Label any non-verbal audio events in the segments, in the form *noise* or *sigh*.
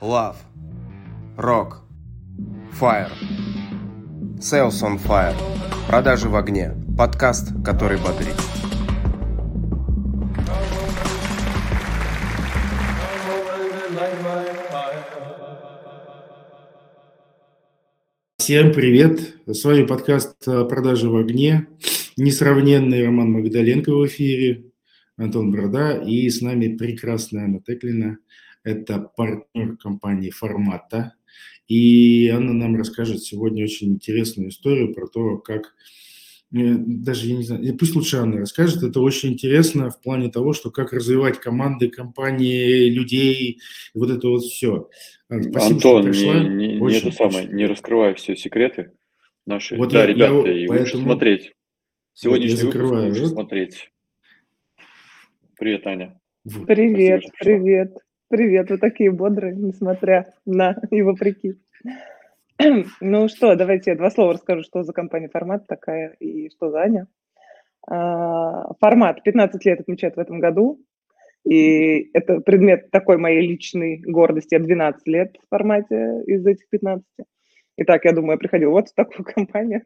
Love. Rock. Fire. Sales on Fire. Продажи в огне. Подкаст, который бодрит. Всем привет! С вами подкаст «Продажи в огне». Несравненный Роман Магдаленко в эфире, Антон Борода и с нами прекрасная Анна Теклина. Это партнер компании «Формата». И Анна нам расскажет сегодня очень интересную историю про то, как э, даже я не знаю, пусть лучше Анна расскажет, это очень интересно в плане того, что как развивать команды, компании, людей, вот это вот все. Спасибо, Антон, что пришла. не, не, очень, не, это самое, не раскрывай все секреты наши. Вот да, я, ребята, я, и поэтому... смотреть. Сегодняшний вот выпуск лучше смотреть. Привет, Аня. Привет, Спасибо, привет. Привет, вы такие бодрые, несмотря на и вопреки. *clears throat* Ну что, давайте я два слова расскажу, что за компания «Формат» такая и что за Аня. А, «Формат» 15 лет отмечает в этом году, и это предмет такой моей личной гордости. Я 12 лет в формате из этих 15. Итак, я думаю, я приходил вот в такую *laughs* компанию,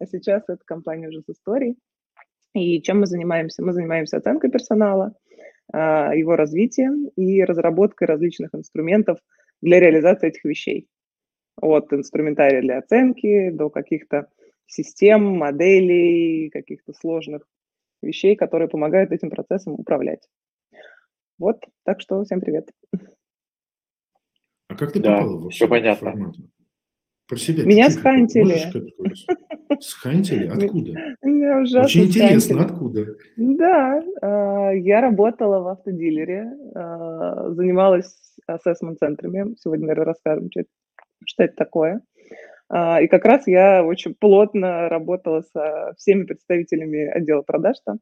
а сейчас эта компания уже с историей. И чем мы занимаемся? Мы занимаемся оценкой персонала – его развитием и разработкой различных инструментов для реализации этих вещей. От инструментария для оценки до каких-то систем, моделей, каких-то сложных вещей, которые помогают этим процессом управлять. Вот, так что всем привет. А как ты да, попала в все понятно. Формат? Про себя. Меня схантили. Схантили? *laughs* Откуда? Меня ужасно Очень интересно, откуда? Да, а, я работала в автодилере, а, занималась ассессмент-центрами. Сегодня, наверное, расскажем, что это, что это такое. А, и как раз я очень плотно работала со всеми представителями отдела продаж там.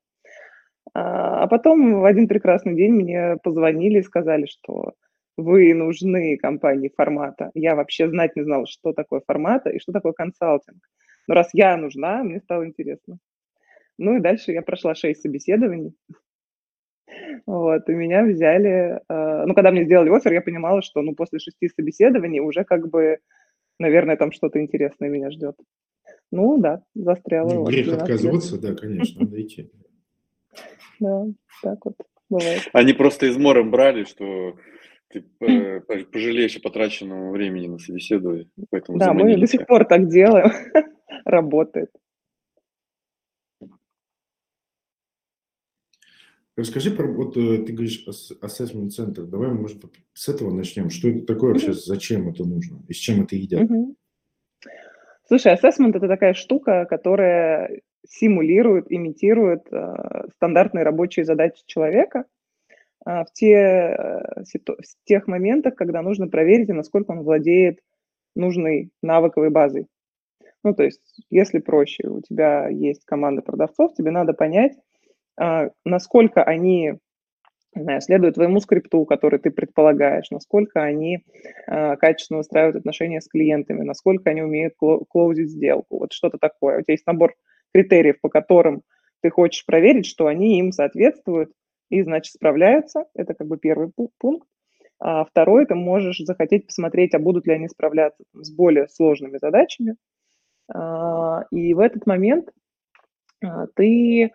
А потом в один прекрасный день мне позвонили и сказали, что вы нужны компании формата. Я вообще знать не знала, что такое формата и что такое консалтинг. Но раз я нужна, мне стало интересно. Ну и дальше я прошла шесть собеседований. Вот, и меня взяли... Э, ну, когда мне сделали офер, я понимала, что ну, после шести собеседований уже как бы, наверное, там что-то интересное меня ждет. Ну, да, застряла. Ну, грех отказываться, да, конечно, надо идти. *laughs* Да, так вот бывает. Они просто измором брали, что ты э, пожалеешь о потраченном времени на собеседование. Поэтому да, мы до сих пор так делаем. *laughs* Работает. Расскажи про, вот э, ты говоришь, assessment центр. Давай, может, с этого начнем. Что это такое вообще, зачем это нужно и с чем это едят? Слушай, assessment – это такая штука, которая симулирует, имитирует э, стандартные рабочие задачи человека – в, те, э, в тех моментах, когда нужно проверить, насколько он владеет нужной навыковой базой. Ну, то есть, если проще, у тебя есть команда продавцов, тебе надо понять, а, насколько они знаю, следуют твоему скрипту, который ты предполагаешь, насколько они э, качественно выстраивают отношения с клиентами, насколько они умеют клоузить сделку, вот что-то такое. У тебя есть набор критериев, по которым ты хочешь проверить, что они им соответствуют, и, значит, справляются. Это как бы первый пункт. А второй, ты можешь захотеть посмотреть, а будут ли они справляться с более сложными задачами. А, и в этот момент а, ты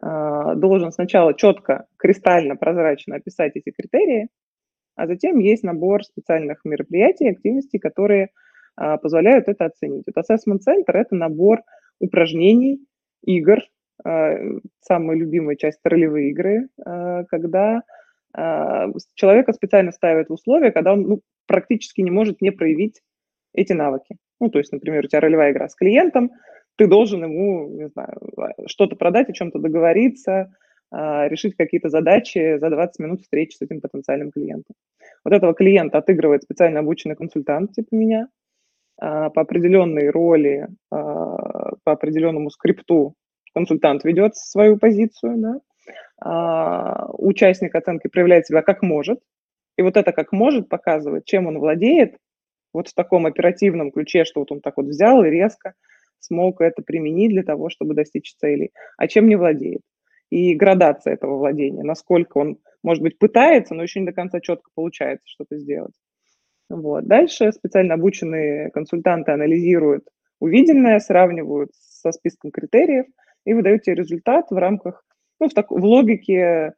а, должен сначала четко, кристально, прозрачно описать эти критерии, а затем есть набор специальных мероприятий, активностей, которые позволяют это оценить. Вот Assessment Center – это набор упражнений, игр, самая любимая часть – ролевые игры, а, когда а, человека специально ставят в условия, когда он ну, практически не может не проявить эти навыки. Ну, то есть, например, у тебя ролевая игра с клиентом, ты должен ему, не знаю, что-то продать, о чем-то договориться, решить какие-то задачи за 20 минут встречи с этим потенциальным клиентом. Вот этого клиента отыгрывает специально обученный консультант типа меня по определенной роли, по определенному скрипту консультант ведет свою позицию, да, а, участник оценки проявляет себя как может, и вот это как может показывает, чем он владеет, вот в таком оперативном ключе, что вот он так вот взял и резко смог это применить для того, чтобы достичь целей, а чем не владеет. И градация этого владения, насколько он, может быть, пытается, но еще не до конца четко получается что-то сделать. Вот. Дальше специально обученные консультанты анализируют увиденное, сравнивают со списком критериев и выдают тебе результат в рамках, ну, в, так, в логике,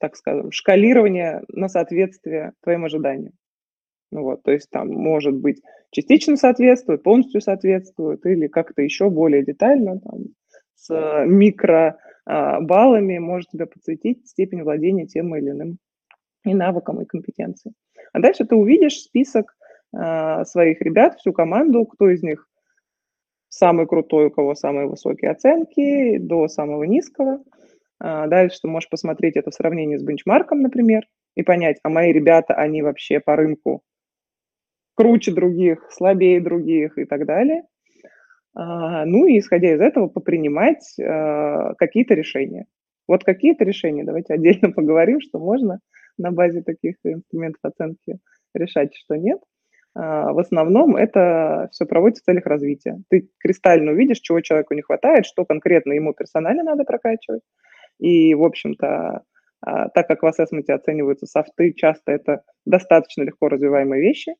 так скажем, шкалирования на соответствие твоим ожиданиям. Ну, вот, то есть там может быть частично соответствует, полностью соответствует или как-то еще более детально там, с микро а, баллами может тебя подсветить степень владения тем или иным и навыком, и компетенцией. А дальше ты увидишь список э, своих ребят, всю команду, кто из них самый крутой, у кого самые высокие оценки, до самого низкого. А дальше ты можешь посмотреть это в сравнении с бенчмарком, например, и понять, а мои ребята, они вообще по рынку круче других, слабее других и так далее. А, ну и исходя из этого попринимать а, какие-то решения. Вот какие-то решения, давайте отдельно *laughs* поговорим, что можно на базе таких инструментов оценки решать, что нет. А, в основном это все проводится в целях развития. Ты кристально увидишь, чего человеку не хватает, что конкретно ему персонально надо прокачивать. И, в общем-то, так как в ассессменте оцениваются софты, часто это достаточно легко развиваемые вещи,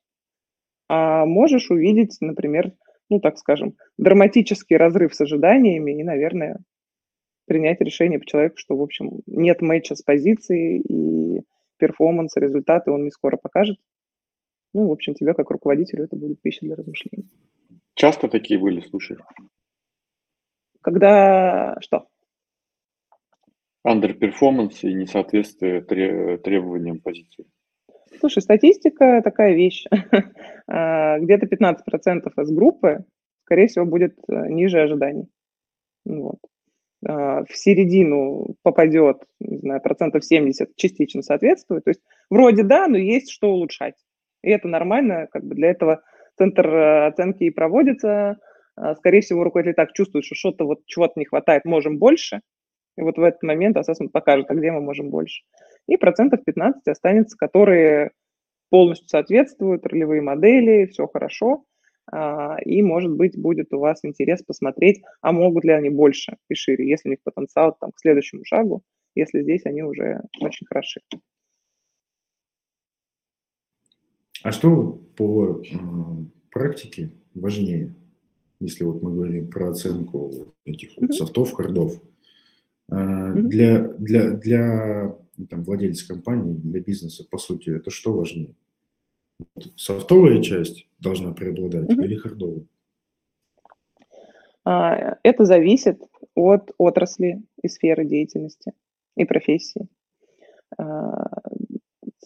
а можешь увидеть, например, ну, так скажем, драматический разрыв с ожиданиями и, наверное, принять решение по человеку, что, в общем, нет матча с позицией и перформанс, результаты он не скоро покажет. Ну, в общем, тебе как руководителю это будет пища для размышлений. Часто такие были случаи? Когда что? Underperformance и несоответствие требованиям позиции. Слушай, статистика такая вещь. *laughs* А, где-то 15% из группы, скорее всего, будет э, ниже ожиданий. Вот. А, в середину попадет, не знаю, процентов 70 частично соответствует. То есть вроде да, но есть что улучшать. И это нормально, как бы для этого центр э, оценки и проводится. А, скорее всего, руководитель так чувствует, что что-то вот чего-то не хватает, можем больше. И вот в этот момент ассессмент покажет, а где мы можем больше и процентов 15 останется, которые полностью соответствуют, ролевые модели, все хорошо, а, и, может быть, будет у вас интерес посмотреть, а могут ли они больше и шире, если у них потенциал там, к следующему шагу, если здесь они уже очень хороши. А что по практике важнее, если вот мы говорим про оценку этих вот софтов, хардов? Э, для, для, для ну, там, владелец компании, для бизнеса, по сути, это что важнее? Софтовая часть должна преобладать или хардовая? А, это зависит от отрасли и сферы деятельности и профессии.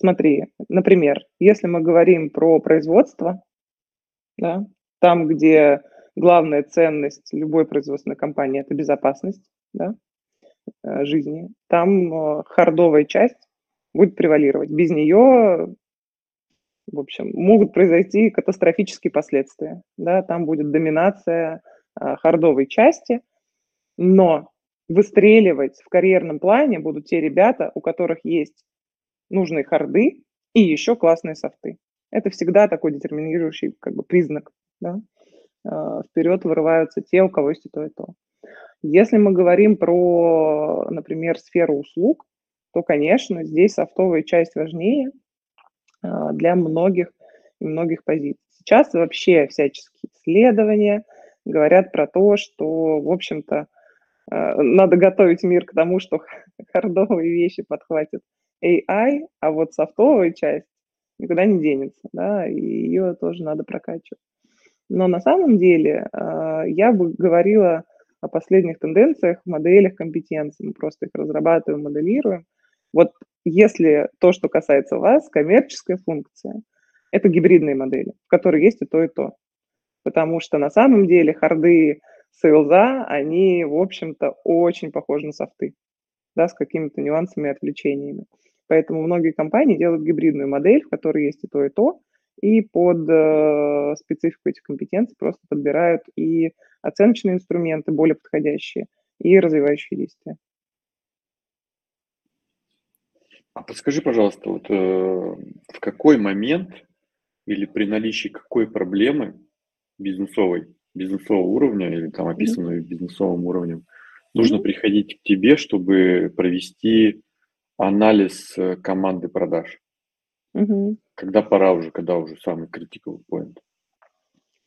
Смотри, например, если мы говорим про производство, да, там, где главная ценность любой производственной компании – это безопасность, да, Э, жизни, там э, хардовая часть будет превалировать. Без нее, в общем, могут произойти катастрофические последствия. Да? Там будет доминация э, хардовой части, но выстреливать в карьерном плане будут те ребята, у которых есть нужные харды и еще классные софты. Это всегда такой детерминирующий как бы, признак. Да? Вперед вырываются те, у кого есть и то, и то. Если мы говорим про, например, сферу услуг, то, конечно, здесь софтовая часть важнее а, для многих и многих позиций. Сейчас вообще всяческие исследования говорят про то, что, в общем-то, а, надо готовить мир к тому, что *laughs* хардовые вещи подхватит AI, а вот софтовая часть никуда не денется, да, и ее тоже надо прокачивать. Но на самом деле а, я бы говорила о последних тенденциях, моделях компетенций. Мы просто их разрабатываем, моделируем. Вот если то, что касается вас, коммерческая функция, это гибридные модели, в которых есть и то, и то. Потому что на самом деле харды сейлза, они, в общем-то, очень похожи на софты, да, с какими-то нюансами и отвлечениями. Поэтому многие компании делают гибридную модель, в которой есть и то, и то, и под э, специфику этих компетенций просто подбирают и оценочные инструменты более подходящие, и развивающие действия. А подскажи, пожалуйста, вот э, в какой момент или при наличии какой проблемы бизнесовой, бизнесового уровня или там описанной mm-hmm. бизнесовым уровнем, нужно mm-hmm. приходить к тебе, чтобы провести анализ э, команды продаж? Mm-hmm. Когда пора уже, когда уже самый critical point?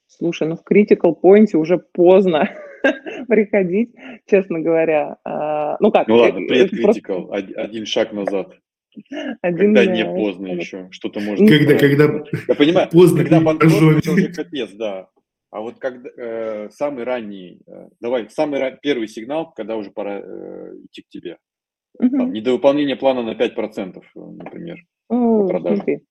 Слушай, ну в critical point уже поздно *laughs* приходить, честно говоря. А, ну как? Ну ладно, привет, critical, один шаг назад. Один, когда не поздно еще, что-то можно... Когда, когда я понимаю, поздно, когда банкрот, уже капец, да. А вот когда э, самый ранний, э, давай, самый первый сигнал, когда уже пора э, идти к тебе. Угу. Там, недовыполнение плана на 5%, например, О, смотри.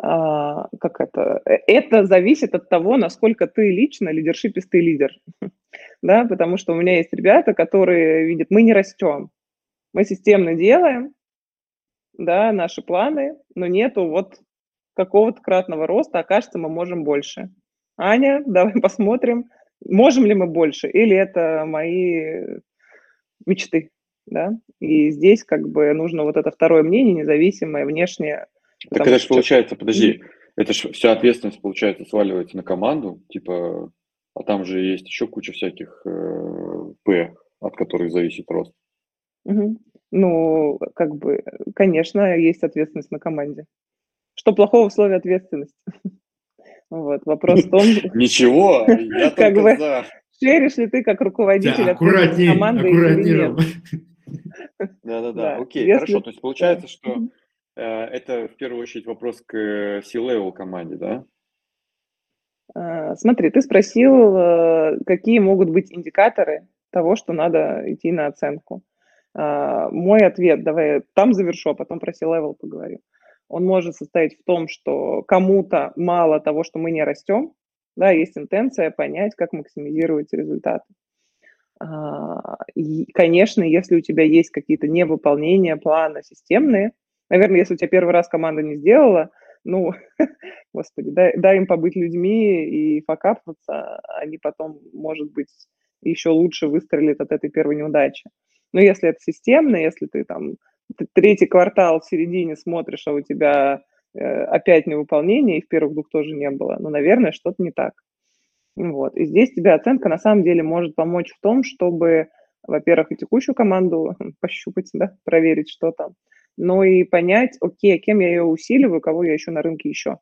А, как это? Э, это зависит от того, насколько ты лично лидершипистый лидер. *laughs* да, потому что у меня есть ребята, которые видят, мы не растем, мы системно делаем, да, наши планы, но нету вот какого-то кратного роста, а кажется, мы можем больше. Аня, *laughs* давай посмотрим, можем ли мы больше, или это мои мечты, да, и здесь как бы нужно вот это второе мнение, независимое, внешнее. Так это же получается, подожди, это же вся ответственность, получается, сваливается на команду, типа, а там же есть еще куча всяких э, П, от которых зависит рост. Угу. Ну, как бы, конечно, есть ответственность на команде. Что плохого в слове ответственность? *laughs* Вот, вопрос в том... *laughs* Ничего, я *laughs* как бы, за. Шеришь ли ты как руководитель аккуратнее, команды аккуратнее. Да-да-да, окей, хорошо. То есть получается, что э, это в первую очередь вопрос к э, C-level команде, да? А, смотри, ты спросил, э, какие могут быть индикаторы того, что надо идти на оценку. А, мой ответ, давай там завершу, а потом про C-level поговорю. Он может состоять в том, что кому-то мало того, что мы не растем, да, есть интенция понять, как максимизировать результаты. А, и, конечно, если у тебя есть какие-то невыполнения плана системные, наверное, если у тебя первый раз команда не сделала, ну, *laughs* господи, дай, дай им побыть людьми и факапнуться, они потом, может быть, еще лучше выстрелят от этой первой неудачи. Но если это системно, если ты там третий квартал в середине смотришь, а у тебя э, опять невыполнение, и в первых двух тоже не было, ну, наверное, что-то не так. Вот. И здесь тебе оценка на самом деле может помочь в том, чтобы, во-первых, и текущую команду *laughs* пощупать, да, проверить, что там, но и понять, окей, кем я ее усиливаю, кого я ищу на рынке еще.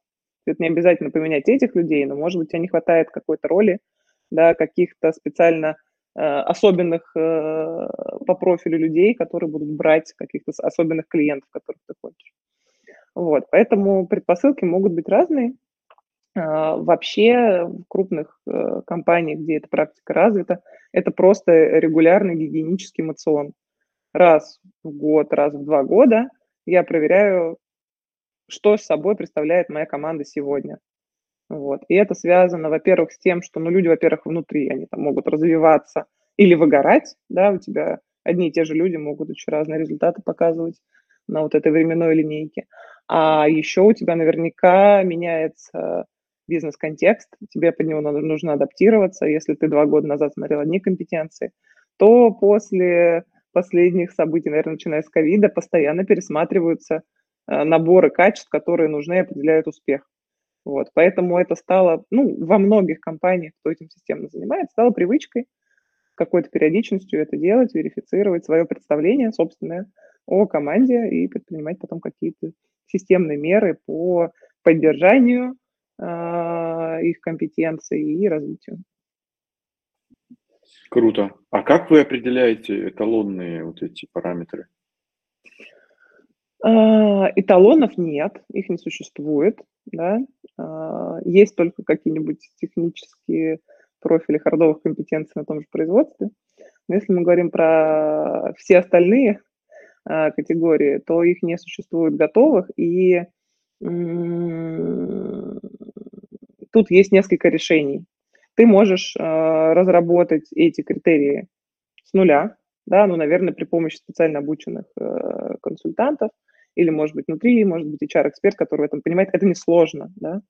Это не обязательно поменять этих людей, но, может быть, тебе не хватает какой-то роли, да, каких-то специально Э, особенных э, по профилю людей, которые будут брать каких-то особенных клиентов, которых ты хочешь. Вот, поэтому предпосылки могут быть разные. А, вообще в крупных э, компаниях, где эта практика развита, это просто регулярный гигиенический мацион. Раз в год, раз в два года я проверяю, что с собой представляет моя команда сегодня. Вот. И это связано, во-первых, с тем, что ну, люди, во-первых, внутри, они там могут развиваться или выгорать, да, у тебя одни и те же люди могут очень разные результаты показывать на вот этой временной линейке. А еще у тебя наверняка меняется бизнес-контекст, тебе под него нужно адаптироваться. Если ты два года назад смотрел одни компетенции, то после последних событий, наверное, начиная с ковида, постоянно пересматриваются э, наборы качеств, которые нужны и определяют успех. Вот, поэтому это стало, ну, во многих компаниях, кто этим системно занимается, стало привычкой какой-то периодичностью это делать, верифицировать свое представление собственное о команде и предпринимать потом какие-то системные меры по поддержанию их компетенций и развитию. Круто. А как вы определяете эталонные вот эти параметры? А, эталонов нет, их не существует, да. А, есть только какие-нибудь технические профили хардовых компетенций на том же производстве. Но если мы говорим про все остальные категории, то их не существует готовых, и тут есть несколько решений. Ты можешь разработать эти критерии с нуля, да, ну, наверное, при помощи специально обученных э, консультантов, или, может быть, внутри, может быть, HR-эксперт, который в этом понимает, это несложно, да,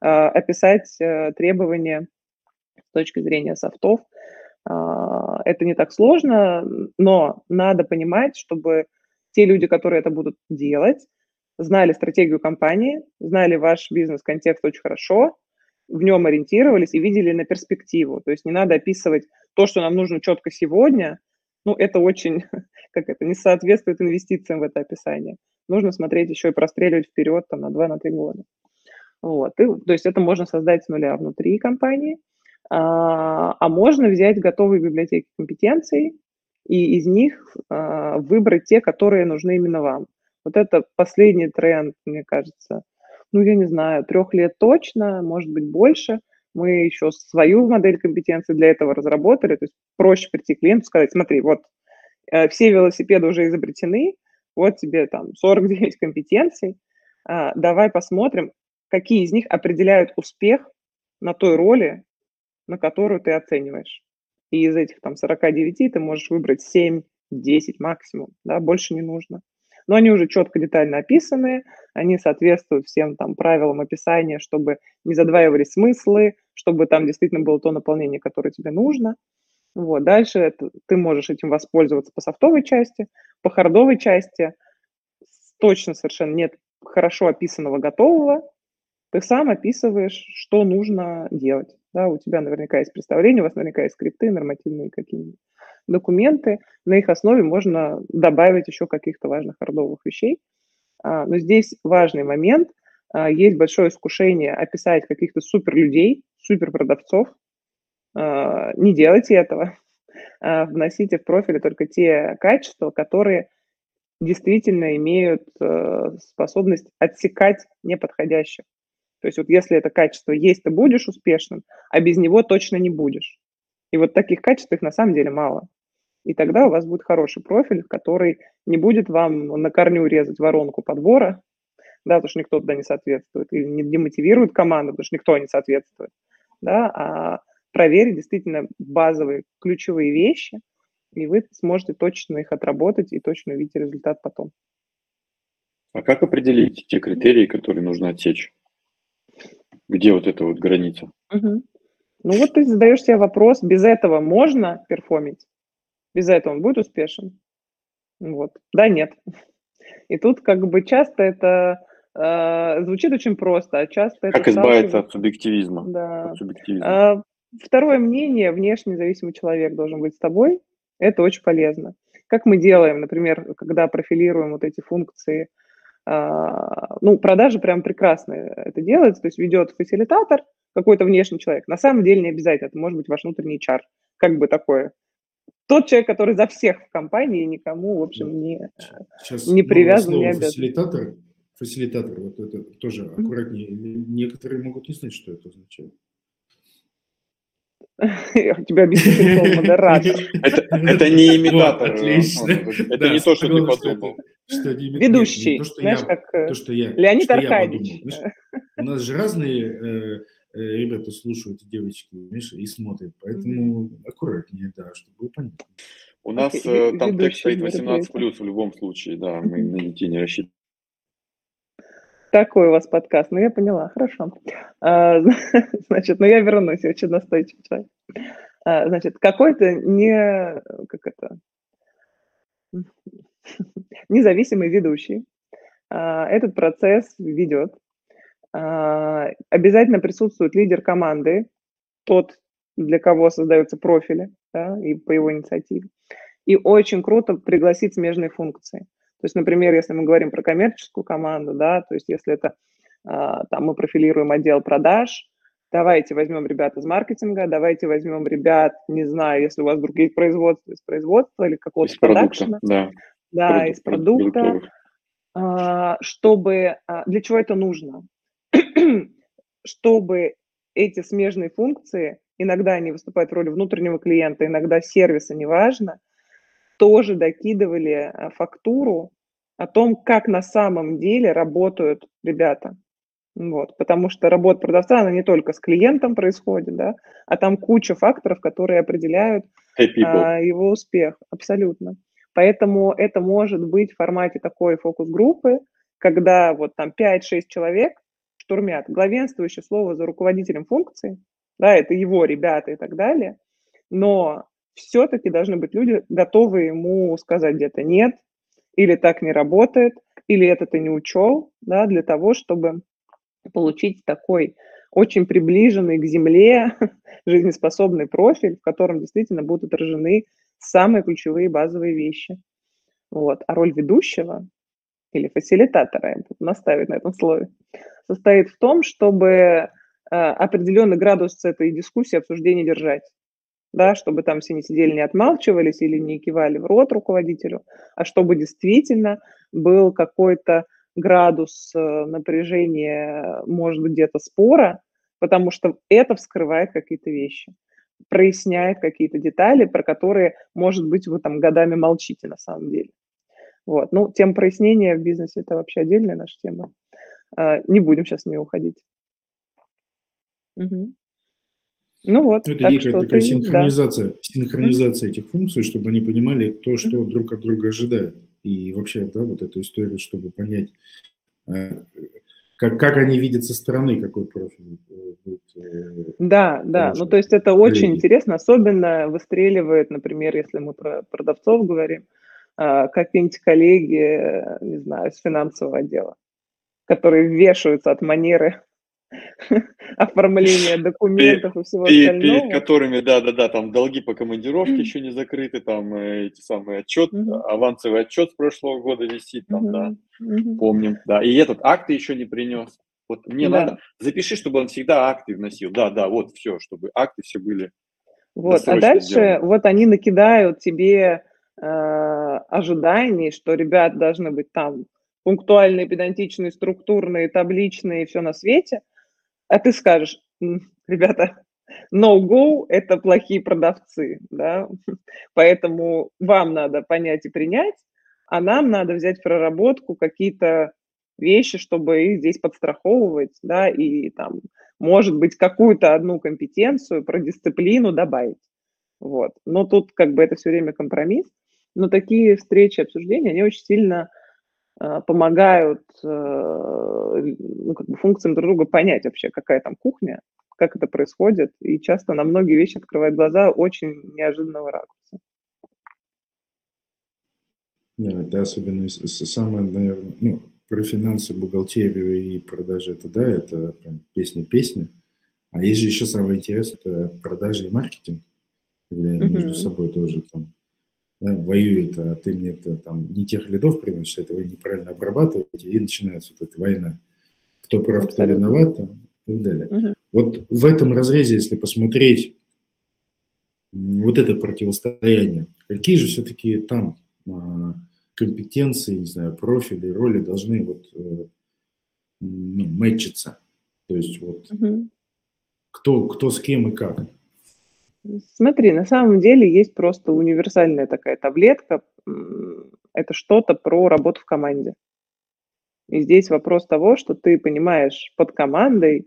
а, описать э, требования с точки зрения софтов, а, это не так сложно, но надо понимать, чтобы те люди, которые это будут делать, знали стратегию компании, знали ваш бизнес-контекст очень хорошо, в нем ориентировались и видели на перспективу. То есть не надо описывать то, что нам нужно четко сегодня, ну, это очень, *laughs* как это, не соответствует инвестициям в это описание. нужно смотреть еще и простреливать вперед там, на 2-3 на года. Вот. И, то есть это можно создать с нуля внутри компании, а, а можно взять готовые библиотеки компетенций и из них а, выбрать те, которые нужны именно вам. Вот это последний тренд, мне кажется. Ну, я не знаю, трех лет точно, может быть, больше. Мы еще свою модель компетенции для этого разработали. То есть проще прийти к клиенту и сказать, смотри, вот э, все велосипеды уже изобретены, вот тебе там 49 компетенций, а, давай посмотрим, какие из них определяют успех на той роли, на которую ты оцениваешь. И из этих там 49 ты можешь выбрать 7, 10 максимум, да, больше не нужно. Но они уже четко, детально описаны, они соответствуют всем там правилам описания, чтобы не задваивались смыслы, чтобы там действительно было то наполнение, которое тебе нужно. Вот, дальше это, ты можешь этим воспользоваться по софтовой части, по хардовой части точно совершенно нет хорошо описанного готового, ты сам описываешь, что нужно делать. Да, у тебя наверняка есть представление, у вас наверняка есть скрипты, нормативные какие-нибудь документы. На их основе можно добавить еще каких-то важных хардовых вещей. А, но здесь важный момент. А, есть большое искушение описать каких-то супер людей, супер продавцов. А, не делайте этого. Вносите в профили только те качества, которые действительно имеют э, способность отсекать неподходящих. То есть вот если это качество есть, ты будешь успешным, а без него точно не будешь. И вот таких качеств их на самом деле мало. И тогда у вас будет хороший профиль, который не будет вам на корню резать воронку подбора, да, потому что никто туда не соответствует, или не демотивирует команду, потому что никто не соответствует, да, а проверить действительно базовые ключевые вещи, и вы сможете точно их отработать и точно увидеть результат потом. А как определить те критерии, которые нужно отсечь? Где вот эта вот граница? Угу. Ну вот ты задаешь себе вопрос, без этого можно перформить? Без этого он будет успешен? Вот. Да, нет. И тут как бы часто это э, звучит очень просто, а часто как это... избавиться от субъективизма? Да. От субъективизма. Э, второе мнение, внешне зависимый человек должен быть с тобой. Это очень полезно. Как мы делаем, например, когда профилируем вот эти функции – а, ну, продажи прям прекрасно это делается, то есть ведет фасилитатор, какой-то внешний человек. На самом деле не обязательно, это может быть ваш внутренний чар, как бы такое. Тот человек, который за всех в компании, никому, в общем, не, Сейчас не привязан, не обязан. Фасилитатор, фасилитатор, вот это тоже аккуратнее. Некоторые могут не знать, что это означает. *laughs* Я тебе объясню, модератор. *laughs* Это не имитатор. Отлично. Это не то, что ты подумал. Ведущий. Знаешь, как э, Леонид Аркадьевич. У нас же разные э, э, ребята слушают, девочки, и смотрят. Поэтому аккуратнее, да, чтобы понятно. У нас там текст стоит 18 плюс в любом случае, да, мы на детей не рассчитываем. Такой у вас подкаст. Ну, я поняла, хорошо. А, *laughs* значит, ну я вернусь, я очень настойчивый человек. А, значит, какой-то не... Как это? *laughs* Независимый ведущий а, этот процесс ведет. А, обязательно присутствует лидер команды, тот, для кого создаются профили, да, и по его инициативе. И очень круто пригласить смежные функции. То есть, например, если мы говорим про коммерческую команду, да, то есть если это а, там мы профилируем отдел продаж, давайте возьмем ребят из маркетинга, давайте возьмем ребят, не знаю, если у вас вдруг есть производство, из производства или какого-то продакшена. Да, да Продукт, из продукта. А, чтобы, для чего это нужно? *clears throat* чтобы эти смежные функции, иногда они выступают в роли внутреннего клиента, иногда сервиса, неважно, тоже докидывали фактуру о том, как на самом деле работают ребята. Вот, потому что работа продавца, она не только с клиентом происходит, да, а там куча факторов, которые определяют а, его успех. Абсолютно. Поэтому это может быть в формате такой фокус-группы, когда вот там 5-6 человек штурмят. Главенствующее слово за руководителем функции, да, это его ребята и так далее, но все-таки должны быть люди, готовые ему сказать где-то нет, или так не работает, или это ты не учел, да, для того, чтобы получить такой очень приближенный к земле *laughs* жизнеспособный профиль, в котором действительно будут отражены самые ключевые базовые вещи. Вот. А роль ведущего или фасилитатора, я буду настаивать на этом слове, состоит в том, чтобы э, определенный градус этой дискуссии, обсуждения держать. Да, чтобы там все не сидели, не отмалчивались или не кивали в рот руководителю, а чтобы действительно был какой-то градус э, напряжения, может быть, где-то спора, потому что это вскрывает какие-то вещи, проясняет какие-то детали, про которые, может быть, вы там годами молчите на самом деле. Вот. Ну, тем прояснения в бизнесе – это вообще отдельная наша тема. А, не будем сейчас в нее уходить. Угу. Ну вот. Ну, это некая такая ты, синхронизация, да. синхронизация этих функций, чтобы они понимали то, что mm друг от друга ожидают. И вообще, да, вот эту историю, чтобы понять, э, как, как они видят со стороны, какой профиль э, будет. Э, да, да, ну то есть это очень интересно, особенно выстреливает, например, если мы про продавцов говорим, какие-нибудь коллеги, не знаю, с финансового отдела, которые вешаются от манеры *laughs* оформления *laughs* документов и всего остального. Перед которыми, да-да-да, там долги по командировке еще не закрыты, там э, эти самые отчет, авансовый отчет с прошлого года висит, там, да, помним, да. И этот акт еще не принес. Вот мне надо, запиши, чтобы он всегда акты вносил. Да, да, вот все, чтобы акты все были. Вот, а дальше сделаны. вот они накидают тебе э, ожиданий, что ребят должны быть там пунктуальные, педантичные, структурные, табличные, все на свете – а ты скажешь, ребята, no-go – это плохие продавцы, да, поэтому вам надо понять и принять, а нам надо взять в проработку какие-то вещи, чтобы их здесь подстраховывать, да, и там, может быть, какую-то одну компетенцию про дисциплину добавить. Вот. Но тут как бы это все время компромисс. Но такие встречи, обсуждения, они очень сильно а, помогают э, ну, как бы функциям друг друга понять вообще, какая там кухня, как это происходит, и часто на многие вещи открывает глаза очень неожиданного ракурса. Да, это особенно самое, наверное, ну, про финансы, бухгалтерию и продажи, это да, это прям песня-песня. А есть же еще самое интересное, это продажи и маркетинг, mm-hmm. между собой тоже там да, воюет, а ты мне -то, там не тех лидов приносишь, это вы неправильно обрабатываете, и начинается вот эта война. Кто прав, кто виноват, там, и так далее. Угу. Вот в этом разрезе, если посмотреть вот это противостояние, какие же все-таки там а, компетенции, не знаю, профили, роли должны вот э, ну, мэтчиться? То есть вот угу. кто, кто с кем и как? Смотри, на самом деле есть просто универсальная такая таблетка. Это что-то про работу в команде. И здесь вопрос того, что ты понимаешь под командой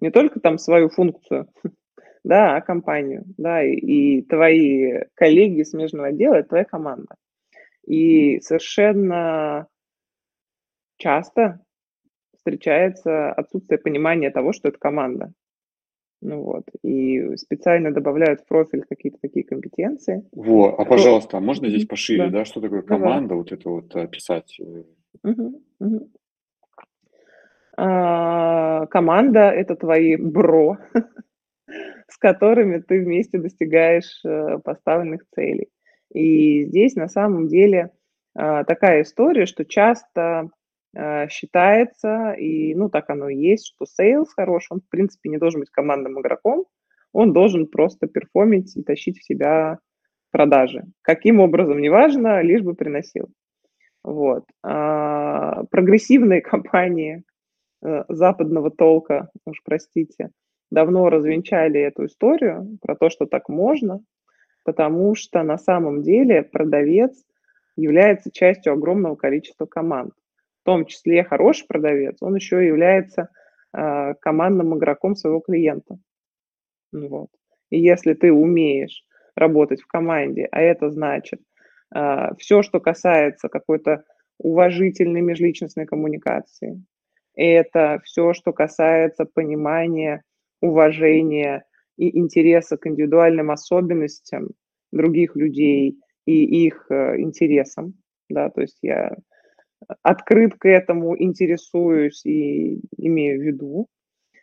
не только там свою функцию, *laughs* да, а компанию, да, и, и твои коллеги смежного отдела – это твоя команда. И совершенно часто встречается отсутствие понимания того, что это команда. Ну вот, и специально добавляют в профиль какие-то такие компетенции. Во, а пожалуйста, а можно здесь пошире, да, да что такое команда, Давай. вот это вот описать? Угу, угу. А, команда – это твои бро, *laughs* с которыми ты вместе достигаешь э, поставленных целей. И здесь на самом деле а, такая история, что часто Э, считается, и ну так оно и есть, что sales хороший, он в принципе не должен быть командным игроком, он должен просто перформить и тащить в себя продажи. Каким образом, неважно, лишь бы приносил. Вот. А, прогрессивные *laughs* компании а, западного толка, уж простите, давно развенчали эту историю про то, что так можно, потому что на самом деле продавец является частью огромного количества команд том числе хороший продавец, он еще является э, командным игроком своего клиента. Вот. И если ты умеешь работать в команде, а это значит э, все, что касается какой-то уважительной межличностной коммуникации, это все, что касается понимания, уважения и интереса к индивидуальным особенностям других людей и их э, интересам. Да, то есть я открыт к этому, интересуюсь и имею в виду.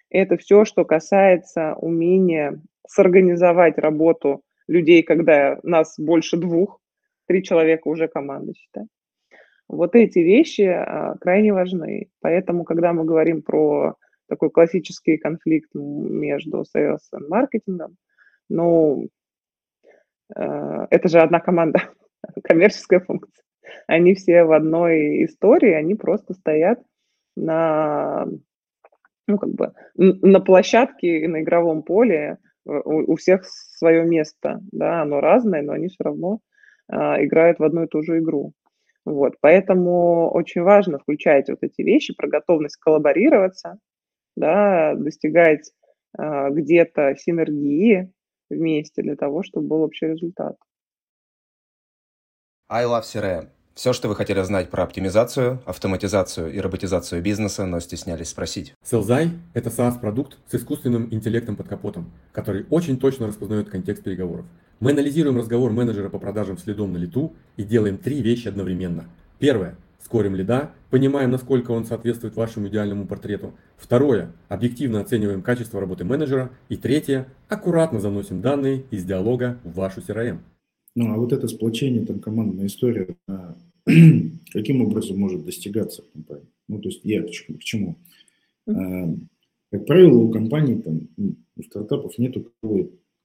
Это все, что касается умения сорганизовать работу людей, когда нас больше двух, три человека уже команда, считай. Вот эти вещи а, крайне важны. Поэтому, когда мы говорим про такой классический конфликт между sales и маркетингом, ну, э, это же одна команда, *laughs* коммерческая функция. Они все в одной истории, они просто стоят на, ну, как бы, на площадке и на игровом поле, э, у, у всех свое место, да, оно разное, но они все равно а, играют в одну и ту же игру. Вот, поэтому очень важно включать вот эти вещи про готовность коллаборироваться, да, достигать а, где-то синергии вместе для того, чтобы был общий результат. I love CRM. Все, что вы хотели знать про оптимизацию, автоматизацию и роботизацию бизнеса, но стеснялись спросить. Селзай – это SaaS-продукт с искусственным интеллектом под капотом, который очень точно распознает контекст переговоров. Мы анализируем разговор менеджера по продажам следом на лету и делаем три вещи одновременно. Первое – скорим лида, понимаем, насколько он соответствует вашему идеальному портрету. Второе – объективно оцениваем качество работы менеджера. И третье – аккуратно заносим данные из диалога в вашу CRM. Ну, а вот это сплочение, там, командная история, *clears throat* каким образом может достигаться в компании? Ну, то есть я к чему? А, как правило, у компаний, там, у стартапов нету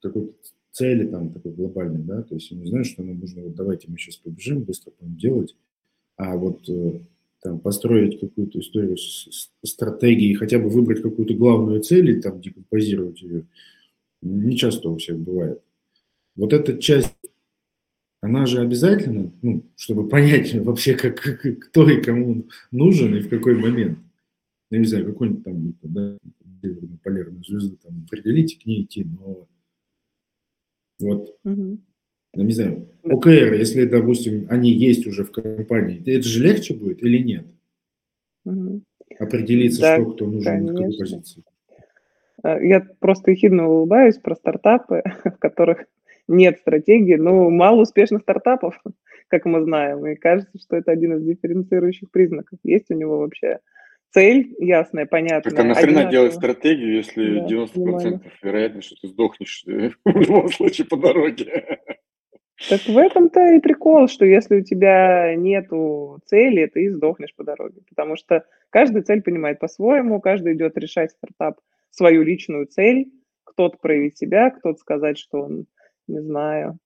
какой-то цели там такой глобальной, да, то есть они знают, что нам нужно, вот давайте мы сейчас побежим, быстро будем делать, а вот э, там построить какую-то историю с, с стратегией, хотя бы выбрать какую-то главную цель и там декомпозировать ее, не часто у всех бывает. Вот эта часть она же обязательно, ну, чтобы понять *laughs* вообще, как, как, кто и кому нужен и в какой момент. Я не знаю, какой-нибудь там, да, полярную звезду там определить, к ней идти, но вот, угу. я не знаю, ОКР, если, допустим, они есть уже в компании, это же легче будет или нет? Угу. Определиться, да, что кто нужен конечно. на какой позиции. Э, я просто ехидно улыбаюсь про стартапы, *laughs* в которых нет стратегии, но мало успешных стартапов, *laughs* как мы знаем, и кажется, что это один из дифференцирующих признаков. Есть у него вообще цель ясная, понятная. Так а нахрена делать стратегию, если да, 90% понимаю. вероятность, что ты сдохнешь э, *laughs* в любом случае по дороге? Так в этом-то и прикол, что если у тебя нету цели, ты сдохнешь по дороге. Потому что каждый цель понимает по-своему, каждый идет решать стартап свою личную цель, кто-то проявить себя, кто-то сказать, что он не знаю,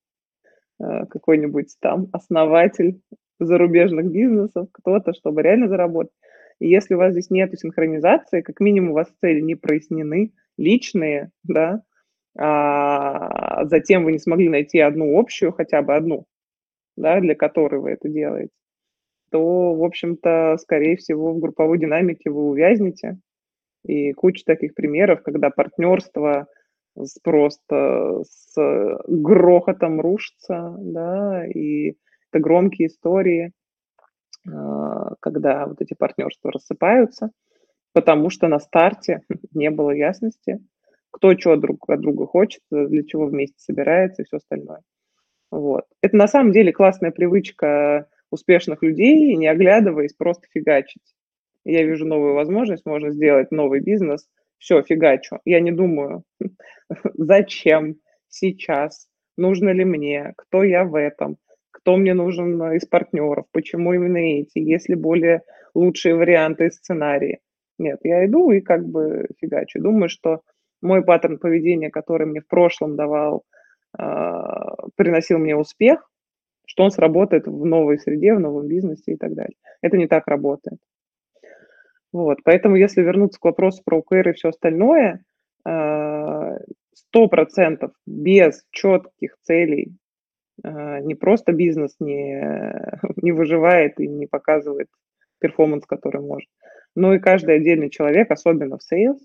э, какой-нибудь там основатель зарубежных бизнесов, кто-то, чтобы реально заработать. И если у вас здесь нет синхронизации, как минимум у вас цели не прояснены, личные, да, а затем вы не смогли найти одну общую, хотя бы одну, да, для которой вы это делаете, то, в общем-то, скорее всего, в групповой динамике вы увязнете. И куча таких примеров, когда партнерство – просто с грохотом рушится, да, и это громкие истории, а, когда вот эти партнерства рассыпаются, потому что на старте *laughs* не было ясности, кто что друг от друга хочет, для чего вместе собирается и все остальное. Вот. Это на самом деле классная привычка успешных людей, не оглядываясь, просто фигачить. Я вижу новую возможность, можно сделать новый бизнес – все, фигачу. Я не думаю, *laughs* зачем, сейчас, нужно ли мне, кто я в этом, кто мне нужен из партнеров, почему именно эти, есть ли более лучшие варианты и сценарии. Нет, я иду и как бы фигачу. Думаю, что мой паттерн поведения, который мне в прошлом давал, э, приносил мне успех, что он сработает в новой среде, в новом бизнесе и так далее. Это не так работает. Вот, поэтому если вернуться к вопросу про УКР и все остальное, э, сто процентов без четких целей э, не просто бизнес не, *laughs* не выживает и не показывает перформанс, который может, но и каждый отдельный человек, особенно в sales,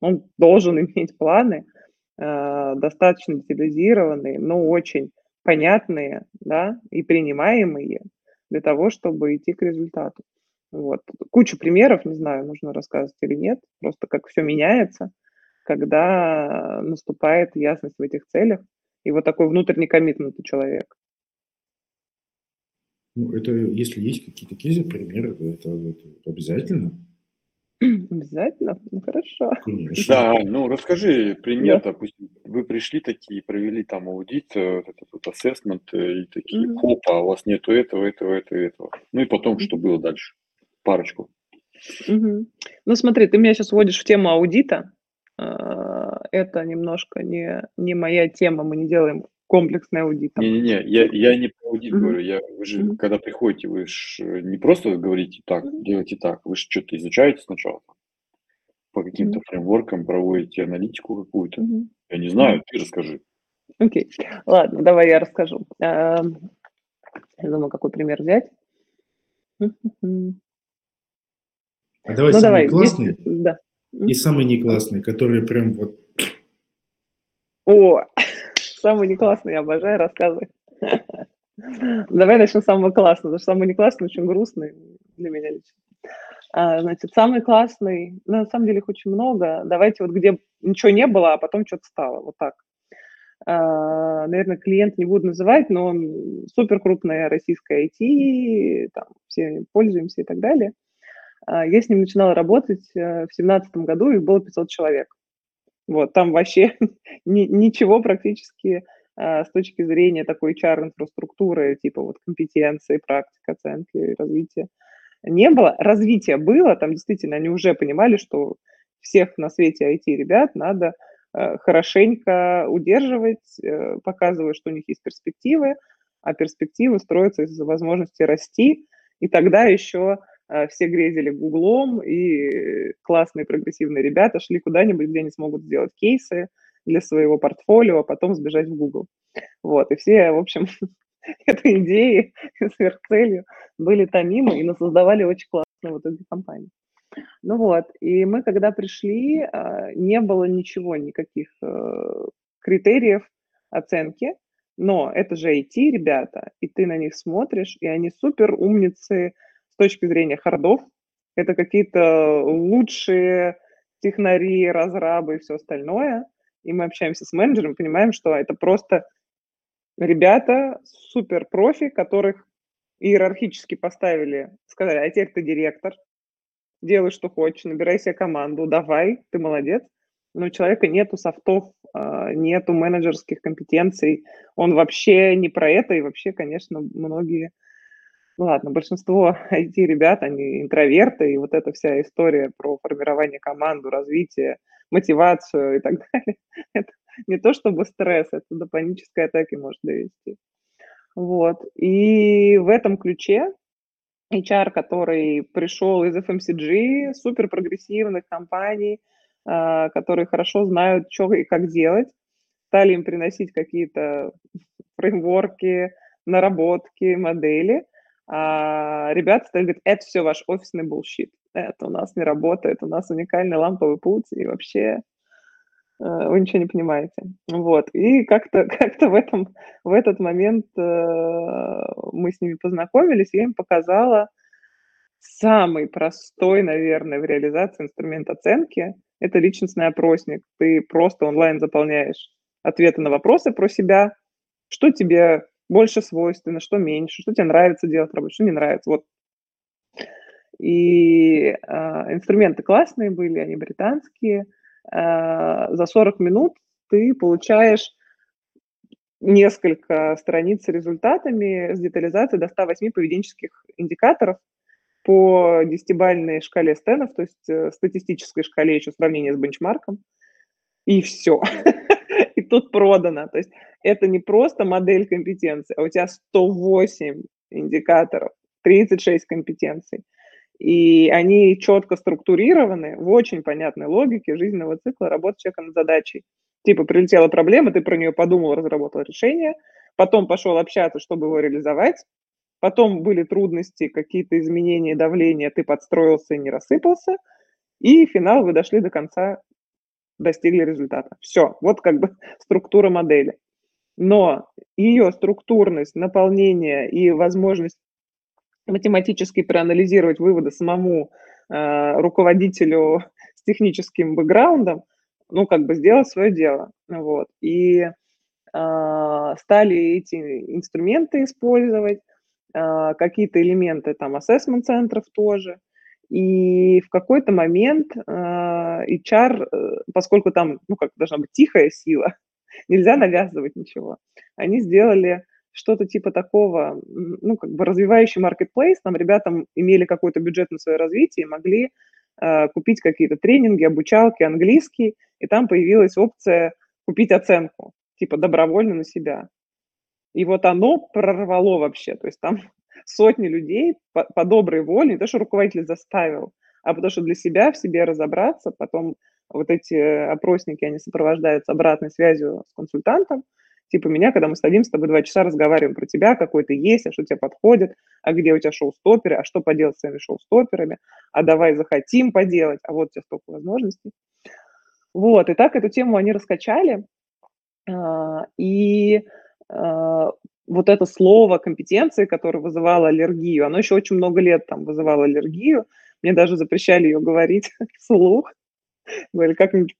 он должен *laughs* иметь планы, э, достаточно детализированные, но очень понятные да, и принимаемые для того, чтобы идти к результату. Вот. Куча примеров, не знаю, нужно рассказывать или нет, просто как все меняется, когда наступает ясность в этих целях и вот такой внутренний коммитмент у человека. Ну, это если есть какие-то кейсы, примеры, то это, это обязательно. *clears throat* Обязательно? Ну, хорошо. Конечно. Да, ну, расскажи пример, да. допустим, вы пришли такие, провели там аудит, э, этот вот ассессмент, и такие, mm-hmm. хопа, у вас нету этого, этого, этого, этого. Ну и потом, что было дальше? Парочку. Угу. Ну смотри, ты меня сейчас вводишь в тему аудита. А, это немножко не, не моя тема, мы не делаем комплексный аудит. Не-не-не, я, я не про аудит угу. говорю, я, вы же, угу. когда приходите, вы же не просто говорите так, угу. делайте так, вы же что-то изучаете сначала, по каким-то угу. фреймворкам проводите аналитику какую-то. Угу. Я не знаю, ты расскажи. Окей, ладно, давай я расскажу. Я думаю, какой пример взять. А давай ну, самый давай. классный Есть... да. и самый не классный, который прям вот... О, *laughs* самый не классный, я обожаю рассказы. *laughs* Давай начнем с самого классного, потому что самый не классный очень грустный для меня лично. А, значит, самый классный, ну, на самом деле их очень много. Давайте вот где ничего не было, а потом что-то стало, вот так. А, наверное, клиент не буду называть, но он супер крупная российская IT, там все пользуемся и так далее. А, я с ним начинала работать э, в семнадцатом году, их было 500 человек. Вот, там вообще *laughs* ни, ничего практически а, с точки зрения такой HR-инфраструктуры, типа вот компетенции, практики, оценки, развития, не было. Развитие было, там действительно они уже понимали, что всех на свете IT-ребят надо э, хорошенько удерживать, э, показывая, что у них есть перспективы, а перспективы строятся из возможности расти, и тогда еще все грезили Гуглом, и классные прогрессивные ребята шли куда-нибудь, где они смогут сделать кейсы для своего портфолио, а потом сбежать в Google. Вот, и все, в общем, *laughs* этой идеи сверхцелью были томимы и создавали очень классную вот эту компанию. Ну вот, и мы, когда пришли, а, не было ничего, никаких э, критериев оценки, но это же IT, ребята, и ты на них смотришь, и они супер умницы, с точки зрения хардов. Это какие-то лучшие технари, разрабы и все остальное. И мы общаемся с менеджером, понимаем, что это просто ребята, супер профи, которых иерархически поставили, сказали, а теперь ты директор, делай, что хочешь, набирай себе команду, давай, ты молодец. Но у человека нету софтов, а, нету менеджерских компетенций, он вообще не про это, и вообще, конечно, многие ну ладно, большинство *laughs* IT-ребят, они интроверты, и вот эта вся история про формирование команды, развитие, мотивацию и так *laughs* далее, это не то чтобы стресс, это до панической атаки может довести. Вот. И в этом ключе HR, который пришел из FMCG, супер прогрессивных компаний, а, которые хорошо знают, что и как делать, стали им приносить какие-то *laughs* фреймворки, наработки, модели – а ребята стали говорить, это все ваш офисный bullshit, это у нас не работает, у нас уникальный ламповый путь, и вообще э, вы ничего не понимаете. Вот. И как-то *laughs* как в, этом, в этот момент э, мы с ними познакомились, я им показала самый простой, наверное, в реализации инструмент оценки. Это личностный опросник. Ты просто онлайн заполняешь ответы на вопросы про себя, что тебе больше свойственно, что меньше, что тебе нравится делать работу, что не нравится. Вот. И э, инструменты классные были, они британские. Э, за 40 минут ты получаешь несколько страниц с результатами с детализацией до 108 поведенческих индикаторов по десятибальной шкале стенов, то есть э, статистической шкале еще сравнения с бенчмарком. И все. *laughs* тут продано. То есть это не просто модель компетенции, а у тебя 108 индикаторов, 36 компетенций. И они четко структурированы в очень понятной логике жизненного цикла работы человека над задачей. Типа прилетела проблема, ты про нее подумал, разработал решение, потом пошел общаться, чтобы его реализовать, потом были трудности, какие-то изменения давления, ты подстроился и не рассыпался, и финал вы дошли до конца достигли результата. Все, вот как бы *laughs* структура модели. Но ее структурность, наполнение и возможность математически проанализировать выводы самому э, руководителю *laughs* с техническим бэкграундом, ну, как бы сделать свое дело. Вот. И э, стали эти инструменты использовать, э, какие-то элементы там ассессмент-центров тоже. И в какой-то момент э, HR, э, поскольку там, ну, как должна быть тихая сила, *laughs* нельзя навязывать ничего. Они сделали что-то типа такого, ну, как бы развивающий маркетплейс, там ребятам имели какой-то бюджет на свое развитие могли э, купить какие-то тренинги, обучалки, английский, и там появилась опция купить оценку, типа добровольно на себя. И вот оно прорвало вообще, то есть там сотни людей по, по доброй воле, не то, что руководитель заставил, а потому что для себя в себе разобраться, потом вот эти опросники, они сопровождаются обратной связью с консультантом, типа меня, когда мы садимся с тобой два часа разговариваем про тебя, какой ты есть, а что тебе подходит, а где у тебя шоу-стоперы, а что поделать с своими шоу-стоперами, а давай захотим поделать, а вот у тебя столько возможностей. Вот, и так эту тему они раскачали, а, и а, вот это слово компетенции, которое вызывало аллергию, оно еще очень много лет там вызывало аллергию. Мне даже запрещали ее говорить *laughs* вслух. Говорили, как-нибудь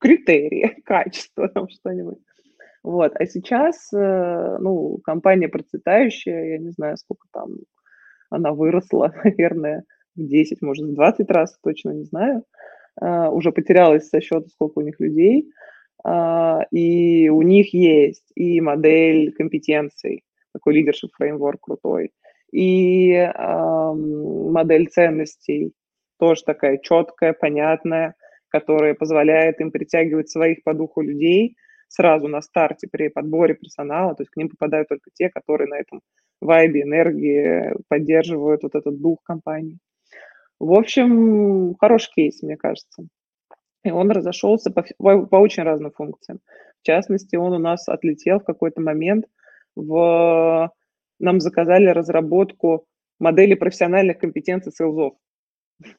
критерии *laughs* качества, там что-нибудь. Вот. А сейчас, э, ну, компания процветающая, я не знаю, сколько там она выросла, *laughs* наверное, в 10, может, в 20 раз, точно не знаю. Uh, уже потерялась со счета, сколько у них людей. Uh, и у них есть и модель компетенций, такой лидершип фреймворк крутой, и модель ценностей, тоже такая четкая, понятная, которая позволяет им притягивать своих по духу людей – сразу на старте при подборе персонала, то есть к ним попадают только те, которые на этом вайбе, энергии поддерживают вот этот дух компании. В общем, хороший кейс, мне кажется. И он разошелся по, по, по очень разным функциям. В частности, он у нас отлетел в какой-то момент в... Нам заказали разработку модели профессиональных компетенций селзов. *laughs*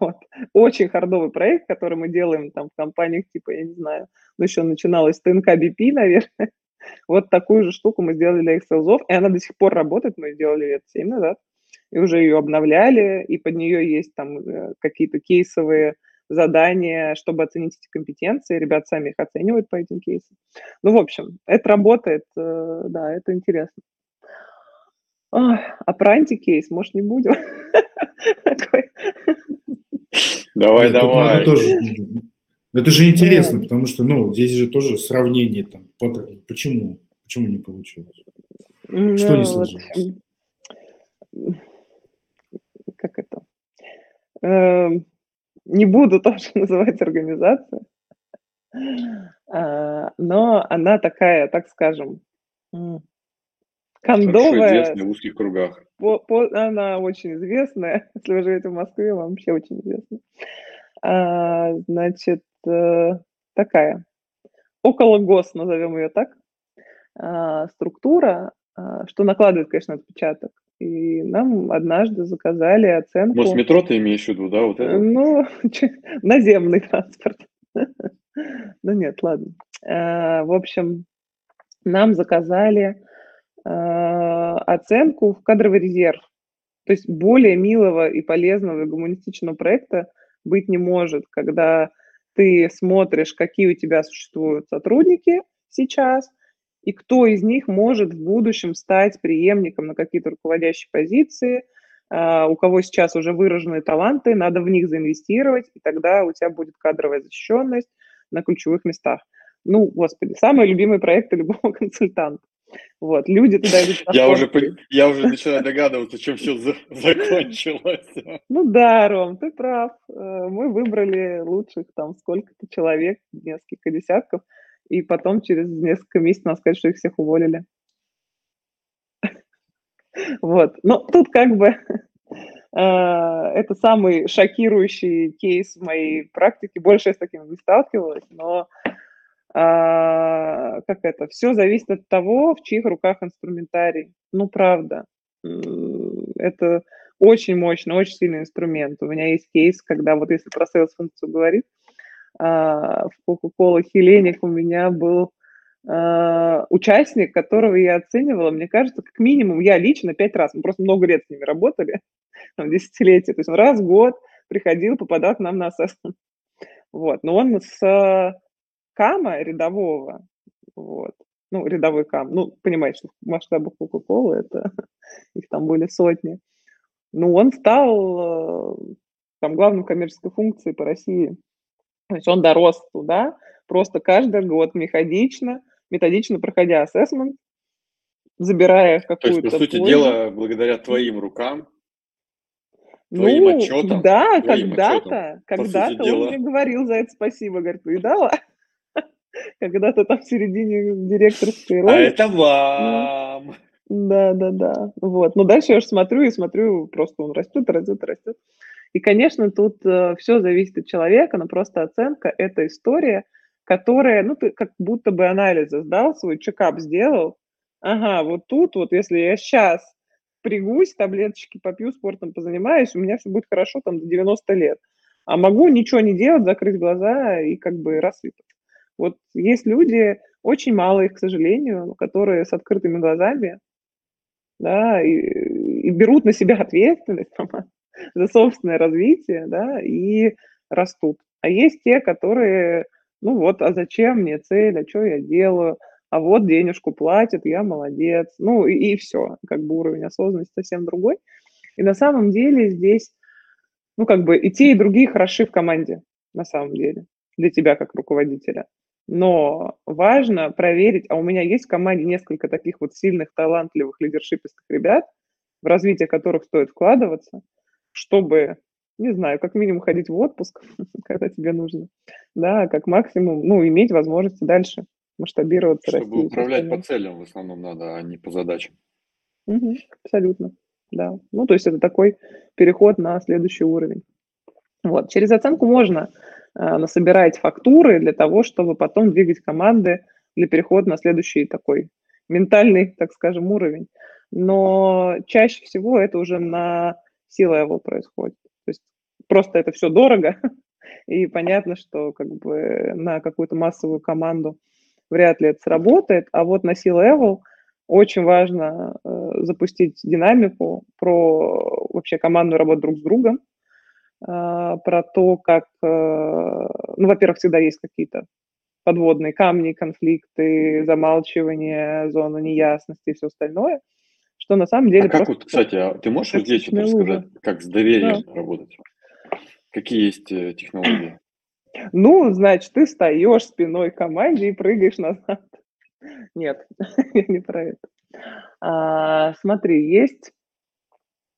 Вот. Очень хардовый проект, который мы делаем там в компаниях, типа, я не знаю, ну, еще начиналось ТНК BP, наверное. *laughs* Вот такую же штуку мы сделали для Excel, и она до сих пор работает, мы сделали лет 7 назад, и уже ее обновляли, и под нее есть там э, какие-то кейсовые задания, чтобы оценить эти компетенции. Ребят сами их оценивают по этим кейсам. Ну, в общем, это работает, э, да, это интересно. а про антикейс, может, не будем? *laughs* Давай, давай. Это же интересно, потому что, ну, здесь же тоже сравнение там. Почему? Почему не получилось? Ну, что не сложилось? Как это? Не буду *laughs* тоже называть организацию, а, но она такая, так скажем, кондовая. известная в узких кругах. По, по, она очень известная. *laughs* Если вы живете в Москве, вам вообще очень известна. А, значит, э, такая около гос, назовем ее так, а, структура, а, что накладывает, конечно, отпечаток. И нам однажды заказали оценку... Может, метро ты имеешь в виду, да? Вот это? Ну, *laughs* наземный транспорт. *laughs* Ну нет, ладно. А, в общем, нам заказали оценку в кадровый резерв. То есть более милого и полезного и гуманистичного проекта быть не может, когда ты смотришь, какие у тебя существуют сотрудники сейчас, и кто из них может в будущем стать преемником на какие-то руководящие позиции, а, у кого сейчас уже выраженные таланты, надо в них заинвестировать, и тогда у тебя будет кадровая защищенность на ключевых местах. Ну, господи, самые любимые проекты любого *laughs* консультанта. Вот, люди туда идут. Я уже, я уже начинаю догадываться, чем все за, закончилось. *laughs* Ну да, Ром, ты прав. Э, мы выбрали лучших там сколько-то человек, несколько десятков, и потом через несколько месяцев нам сказать, что их всех уволили. Вот, но тут как бы э, это самый шокирующий кейс в моей практике. Больше я с таким не сталкивалась, но а, как это, все зависит от того, в чьих руках инструментарий. Ну, правда. Это очень мощный, очень сильный инструмент. У меня есть кейс, когда вот если про sales-функцию говорить, а, в Coca-Cola Hellenic у меня был а, участник, которого я оценивала, мне кажется, как минимум я лично пять раз, мы просто много лет с ними работали, *laughs* там, десятилетия, то есть он раз в год приходил, попадал к нам на ассессмент. Вот, но он с кама рядового, вот, ну, рядовой кам, ну, понимаете, что в масштабах Coca-Cola это, *laughs* их там были сотни, ну, он стал там главным коммерческой функцией по России. То есть он дорос туда, просто каждый год методично, методично проходя ассессмент, забирая какую-то... То есть, по сути пользу. дела, благодаря твоим рукам, твоим ну, отчетам... Да, когда-то, когда-то он дела. мне говорил за это спасибо, говорит, видала? *laughs* Когда-то там в середине директорской роли. А это вам! Да, да, да. Вот. Но дальше я уже смотрю и смотрю, просто он растет, растет, растет. И, конечно, тут э, все зависит от человека, но просто оценка – это история, которая, ну, ты как будто бы анализы сдал, свой чекап сделал. Ага, вот тут вот, если я сейчас пригусь, таблеточки попью, спортом позанимаюсь, у меня все будет хорошо там до 90 лет. А могу ничего не делать, закрыть глаза и как бы рассыпать. Вот есть люди, очень мало их, к сожалению, которые с открытыми глазами, да, и, и берут на себя ответственность *laughs* за собственное развитие, да, и растут. А есть те, которые, ну вот, а зачем мне цель, а что я делаю, а вот денежку платят, я молодец, ну и, и все, как бы уровень осознанности совсем другой. И на самом деле здесь, ну как бы и те, и другие хороши в команде, на самом деле, для тебя как руководителя. Но важно проверить, а у меня есть в команде несколько таких вот сильных, талантливых, лидершипистых ребят, в развитие которых стоит вкладываться, чтобы, не знаю, как минимум ходить в отпуск, *laughs* когда тебе нужно, да, как максимум, ну, иметь возможности дальше масштабироваться, Чтобы расти. управлять по целям в основном надо, а не по задачам. Угу, абсолютно, да. Ну, то есть это такой переход на следующий уровень. Вот, через оценку можно э, насобирать фактуры для того, чтобы потом двигать команды для перехода на следующий такой ментальный, так скажем, уровень. Но чаще всего это уже на C-level происходит. То есть просто это все дорого, *laughs* и понятно, что как бы на какую-то массовую команду вряд ли это сработает. А вот на C-level очень важно э, запустить динамику про вообще командную работу друг с другом, э, про то, как, э, ну, во-первых, всегда есть какие-то подводные камни, конфликты, замалчивание, зона неясности и все остальное – что на самом деле... А как вот, кстати, а ты можешь здесь что-то рассказать, как с доверием да. работать? Какие есть э, технологии? *clears throat* Ну, значит, ты встаешь спиной к команде и прыгаешь назад. *laughs* Нет, *laughs* не про это. А, смотри, есть,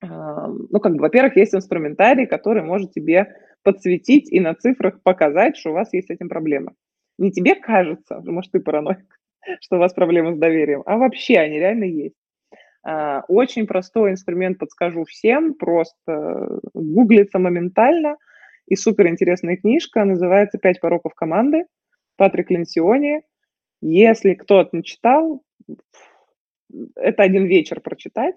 а, ну, как бы, во-первых, есть инструментарий, который может тебе подсветить и на цифрах показать, что у вас есть с этим проблема. Не тебе кажется, может, ты параноик, *laughs* что у вас проблемы с доверием, а вообще они реально есть. А, очень простой инструмент, подскажу всем, просто гуглится моментально. И суперинтересная книжка, называется «Пять пороков команды» Патрик Ленсиони. Если кто-то не читал, это один вечер прочитать.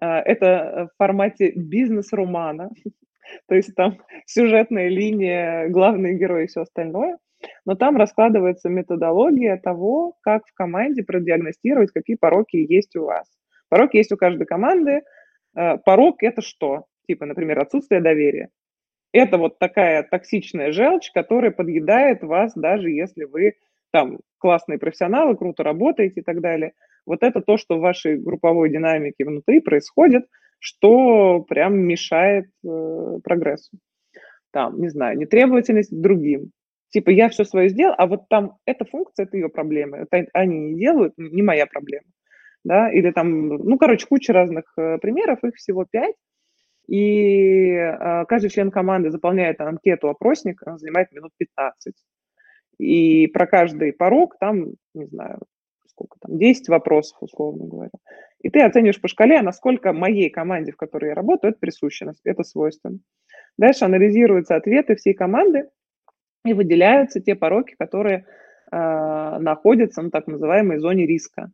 А, это в формате бизнес-романа, *laughs* то есть там сюжетная линия, главные герои и все остальное. Но там раскладывается методология того, как в команде продиагностировать, какие пороки есть у вас. Порог есть у каждой команды. Э, порог – это что? Типа, например, отсутствие доверия. Это вот такая токсичная желчь, которая подъедает вас, даже если вы там классные профессионалы, круто работаете и так далее. Вот это то, что в вашей групповой динамике внутри происходит, что прям мешает э, прогрессу. Там, не знаю, нетребовательность другим. Типа, я все свое сделал, а вот там эта функция, это ее проблема. Это они не делают, не моя проблема да, или там, ну, короче, куча разных э, примеров, их всего пять, и э, каждый член команды заполняет анкету, опросник, он занимает минут 15. И про каждый порог там, не знаю, сколько там, 10 вопросов, условно говоря. И ты оцениваешь по шкале, насколько моей команде, в которой я работаю, это присуще, это свойственно. Дальше анализируются ответы всей команды и выделяются те пороки, которые э, находятся на так называемой зоне риска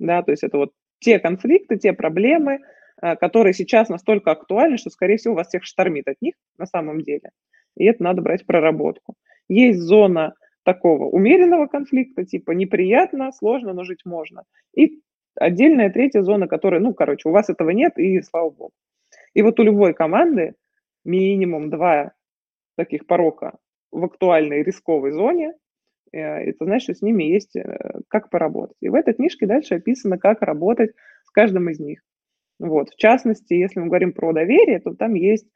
да, то есть это вот те конфликты, те проблемы, э, которые сейчас настолько актуальны, что, скорее всего, вас всех штормит от них на самом деле. И это надо брать в проработку. Есть зона такого умеренного конфликта, типа неприятно, сложно, но жить можно. И отдельная третья зона, которая, ну, короче, у вас этого нет, и слава богу. И вот у любой команды минимум два таких порока в актуальной рисковой зоне, Э, ты знаешь, что с ними есть э, как поработать. И в этой книжке дальше описано, как работать с каждым из них. Вот. В частности, если мы говорим про доверие, то там есть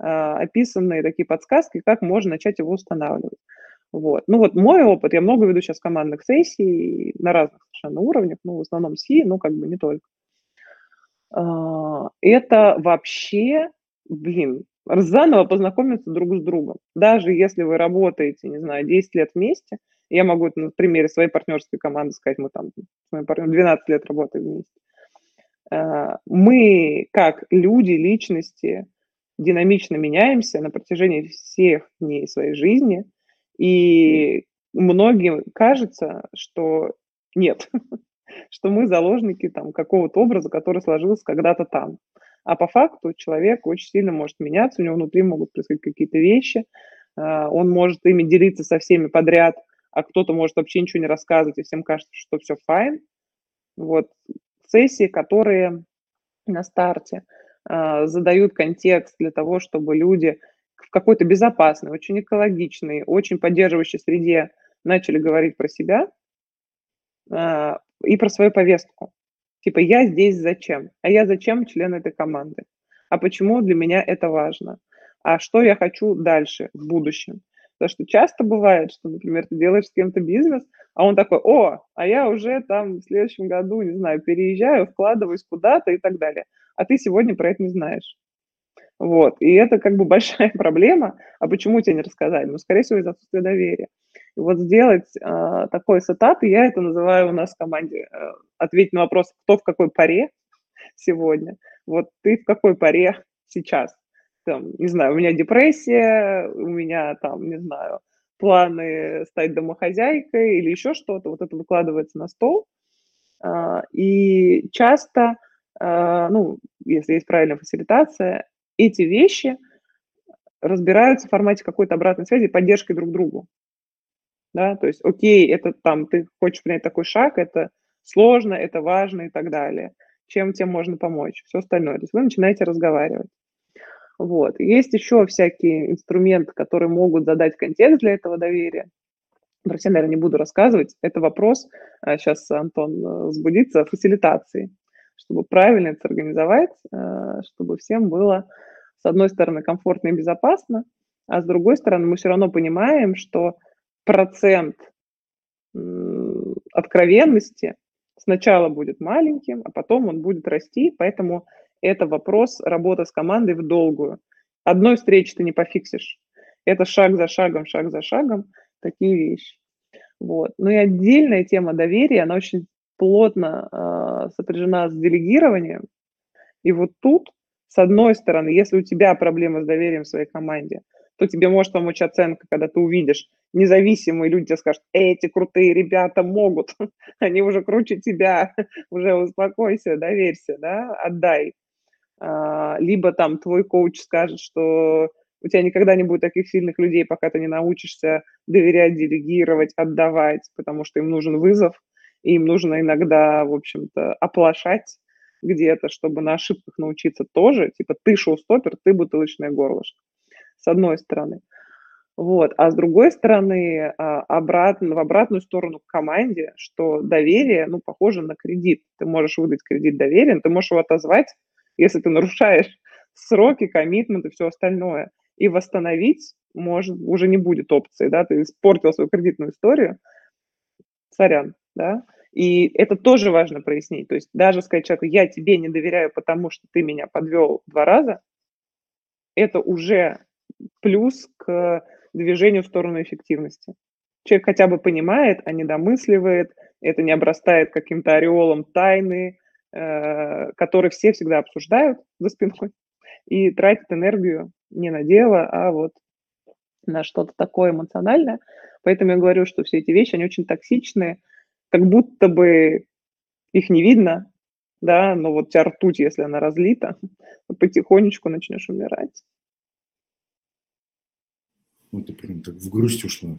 э, описанные такие подсказки, как можно начать его устанавливать. Вот. Ну вот мой опыт, я много веду сейчас командных сессий на разных совершенно уровнях, ну в основном СИ, но как бы не только. Это вообще, блин, заново познакомиться друг с другом. Даже если вы работаете, не знаю, 10 лет вместе, я могу на примере своей партнерской команды сказать, мы там с моим партнером 12 лет работаем вместе. А, мы, как люди, личности, динамично меняемся на протяжении всех дней своей жизни, и многим кажется, что нет, *laughs* что мы заложники там какого-то образа, который сложился когда-то там. А по факту человек очень сильно может меняться, у него внутри могут происходить какие-то вещи, а, он может ими делиться со всеми подряд, а кто-то может вообще ничего не рассказывать, и всем кажется, что все файн. Вот сессии, которые на старте э, задают контекст для того, чтобы люди в какой-то безопасной, очень экологичной, очень поддерживающей среде начали говорить про себя э, и про свою повестку. Типа я здесь зачем? А я зачем член этой команды? А почему для меня это важно? А что я хочу дальше, в будущем? Потому что часто бывает, что, например, ты делаешь с кем-то бизнес, а он такой, о, а я уже там в следующем году, не знаю, переезжаю, вкладываюсь куда-то и так далее. А ты сегодня про это не знаешь. Вот. И это как бы *laughs* большая проблема. А почему тебе не рассказали? Ну, скорее всего, из-за отсутствия доверия. И вот сделать э, такой сетап, я это называю у нас в команде, э, ответить на вопрос, кто в какой паре сегодня. Вот ты в какой паре сейчас? Там, не знаю, у меня депрессия, у меня там, не знаю, планы стать домохозяйкой или еще что-то, вот это выкладывается на стол. А, и часто, а, ну, если есть правильная фасилитация, эти вещи разбираются в формате какой-то обратной связи, поддержки друг другу. Да, то есть, окей, это там, ты хочешь принять такой шаг, это сложно, это важно и так далее. Чем тебе можно помочь? Все остальное. То есть вы начинаете разговаривать. Вот. Есть еще всякие инструменты, которые могут задать контекст для этого доверия. Про все, наверное, не буду рассказывать. Это вопрос, сейчас а, Антон э, взбудится, фасилитации, чтобы правильно это организовать, э, чтобы всем было, с одной стороны, комфортно и безопасно, а с другой стороны, мы все равно понимаем, что процент откровенности сначала будет маленьким, а потом он будет расти, поэтому это вопрос работы с командой в долгую. Одной встречи ты не пофиксишь. Это шаг за шагом, шаг за шагом, такие вещи. Вот. Ну и отдельная тема доверия, она очень плотно э, сопряжена с делегированием. И вот тут, с одной стороны, если у тебя проблемы с доверием в своей команде, то тебе может помочь оценка, когда ты увидишь, независимые люди тебе скажут, эти крутые ребята могут, *laughs* они уже круче тебя, *laughs* уже успокойся, доверься, да, отдай. А, либо там твой коуч скажет, что у тебя никогда не будет таких сильных людей, пока ты не научишься доверять, делегировать, отдавать, потому что им нужен вызов, и им нужно иногда, в общем-то, оплошать где-то, чтобы на ошибках научиться тоже. Типа ты шоу-стопер, ты бутылочное горлышко. С одной стороны. Вот. А с другой стороны, а, обратно, в обратную сторону к команде, что доверие, ну, похоже на кредит. Ты можешь выдать кредит доверия, ты можешь его отозвать, если ты нарушаешь сроки, коммитмент и все остальное. И восстановить может, уже не будет опции, да, ты испортил свою кредитную историю, сорян, да, и это тоже важно прояснить. То есть даже сказать человеку, я тебе не доверяю, потому что ты меня подвел два раза, это уже плюс к движению в сторону эффективности. Человек хотя бы понимает, а не домысливает, это не обрастает каким-то ореолом тайны, который все всегда обсуждают за спиной и тратят энергию не на дело, а вот на что-то такое эмоциональное. Поэтому я говорю, что все эти вещи, они очень токсичные, как будто бы их не видно, да, но вот тебя ртуть, если она разлита, *laughs* потихонечку начнешь умирать. Ну, ты прям так в грусть ушла.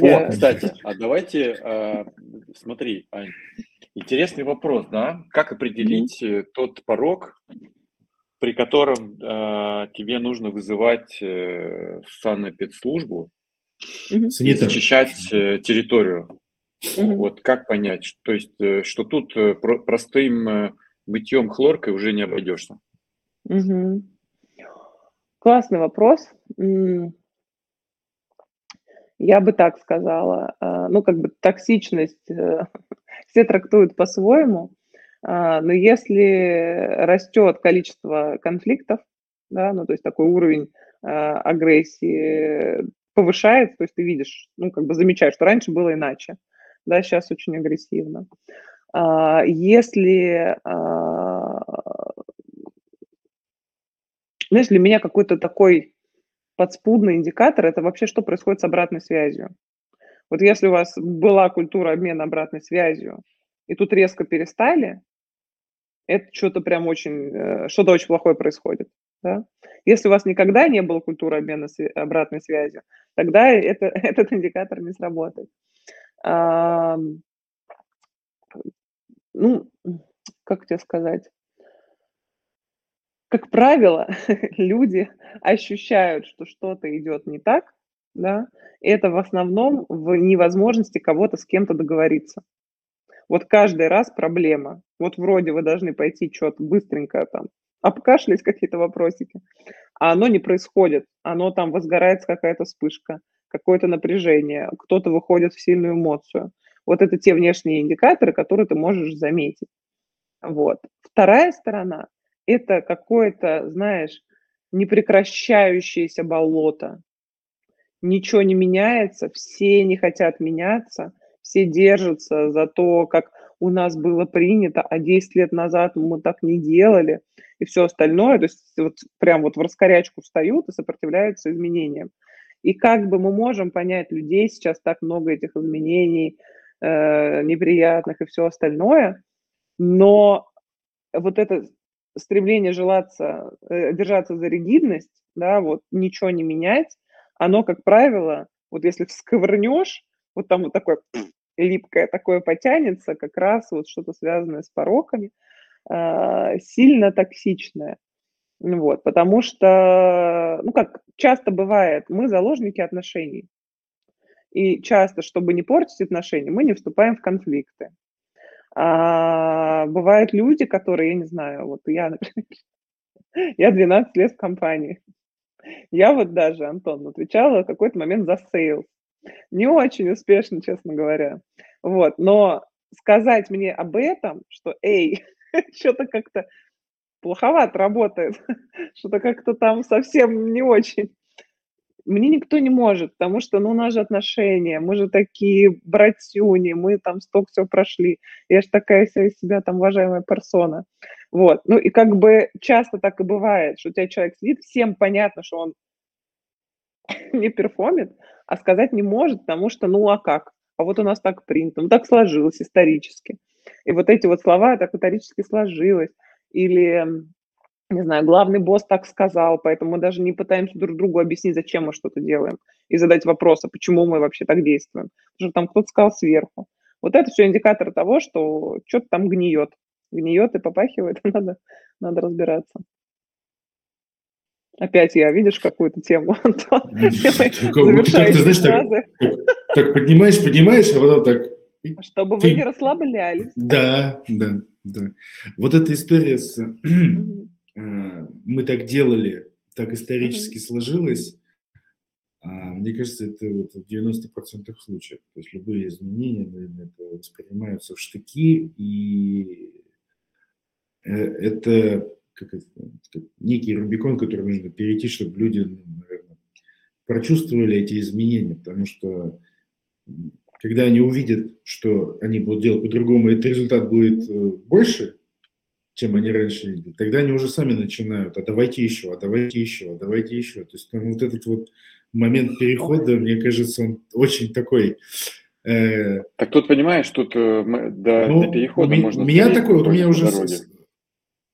О, кстати, *laughs* а давайте, а, смотри, Ань, Интересный вопрос, да? Как определить mm-hmm. тот порог, при котором э, тебе нужно вызывать э, санэпидслужбу и защищать э, территорию? Вот как понять? То есть, э, что тут э, про- простым э, мытьем хлоркой уже не обойдешься? Классный вопрос. Я бы так сказала. А, ну, как бы токсичность э, *laughs* все трактуют по-своему, а, но если растет количество конфликтов, да, ну, то есть такой уровень а, агрессии повышается, то есть ты видишь, ну, как бы замечаешь, что раньше было иначе, да, сейчас очень агрессивно. Если, знаешь, для меня какой-то такой подспудный индикатор – это вообще что происходит с обратной связью. Вот если у вас была культура обмена обратной связью, и тут резко перестали, это что-то прям очень, э, что-то очень плохое происходит. Да? Если у вас никогда не было культуры обмена обратной связью, тогда это, *laughs* этот индикатор не сработает. А, ну, как тебе сказать? Как правило, *laughs* люди ощущают, что что-то идет не так, да, это в основном в невозможности кого-то с кем-то договориться. Вот каждый раз проблема. Вот вроде вы должны пойти что-то быстренько там, обкашлять какие-то вопросики, а оно не происходит. Оно там возгорается какая-то вспышка, какое-то напряжение, кто-то выходит в сильную эмоцию. Вот это те внешние индикаторы, которые ты можешь заметить. Вот. Вторая сторона – это какое-то, знаешь, непрекращающееся болото. Ничего не меняется, все не хотят меняться, все держатся за то, как у нас было принято, а 10 лет назад мы так не делали, и все остальное, то есть вот прям вот в раскорячку встают и сопротивляются изменениям. И как бы мы можем понять людей, сейчас так много этих изменений, э, неприятных и все остальное, но вот это стремление желаться, э, держаться за ригидность, да, вот ничего не менять, оно, как правило, вот если *laughs* всковырнешь, вот там вот такое *clears throat* липкое такое потянется, как раз вот что-то связанное с пороками, э, сильно токсичное. Вот, потому что, ну как часто бывает, мы заложники отношений. И часто, чтобы не портить отношения, мы не вступаем в конфликты. А, бывают люди, которые, я не знаю, вот я, например, *laughs* я 12 лет в компании. Я вот даже, Антон, отвечала в какой-то момент за sale. Не очень успешно, честно говоря. Вот, но сказать мне об этом, что, эй, *laughs* что-то как-то плоховато работает, *laughs* что-то как-то там совсем не очень мне никто не может, потому что, ну, у нас же отношения, мы же такие братюни, мы там столько все прошли, я же такая вся себя там уважаемая персона. Вот, ну и как бы часто так и бывает, что у тебя человек сидит, всем понятно, что он *laughs* не перформит, а сказать не может, потому что, ну, а как? А вот у нас так принято, ну, так сложилось исторически. И вот эти вот слова так исторически сложилось. Или не знаю, главный босс так сказал, поэтому мы даже не пытаемся друг другу объяснить, зачем мы что-то делаем, и задать вопрос, а почему мы вообще так действуем. Потому что там кто-то сказал сверху. Вот это все индикатор того, что что-то там гниет. Гниет и попахивает, *laughs* надо, надо разбираться. Опять я, видишь, какую-то тему, *laughs* Антон, знаешь, так поднимаешь, поднимаешь, а потом так... Чтобы вы не расслаблялись. Да, да, да. Вот эта история с *clears throat* мы так делали, так исторически mm-hmm. сложилось, а, мне кажется, это вот в 90% случаев. То есть любые изменения, наверное, это воспринимаются в штыки, и э, это как это, как некий Рубикон, который нужно перейти, чтобы люди, ну, наверное, прочувствовали эти изменения, потому что когда они увидят, что они будут делать по-другому, этот результат будет э, больше, чем они раньше видели. Тогда они уже сами начинают, а давайте еще, а давайте еще, а давайте еще. То есть там вот этот вот момент перехода, мне кажется, он очень такой... Э... Так тут, понимаешь, тут э, до, ну, до перехода ми, можно... У меня такой, вот у меня уже... Дороге.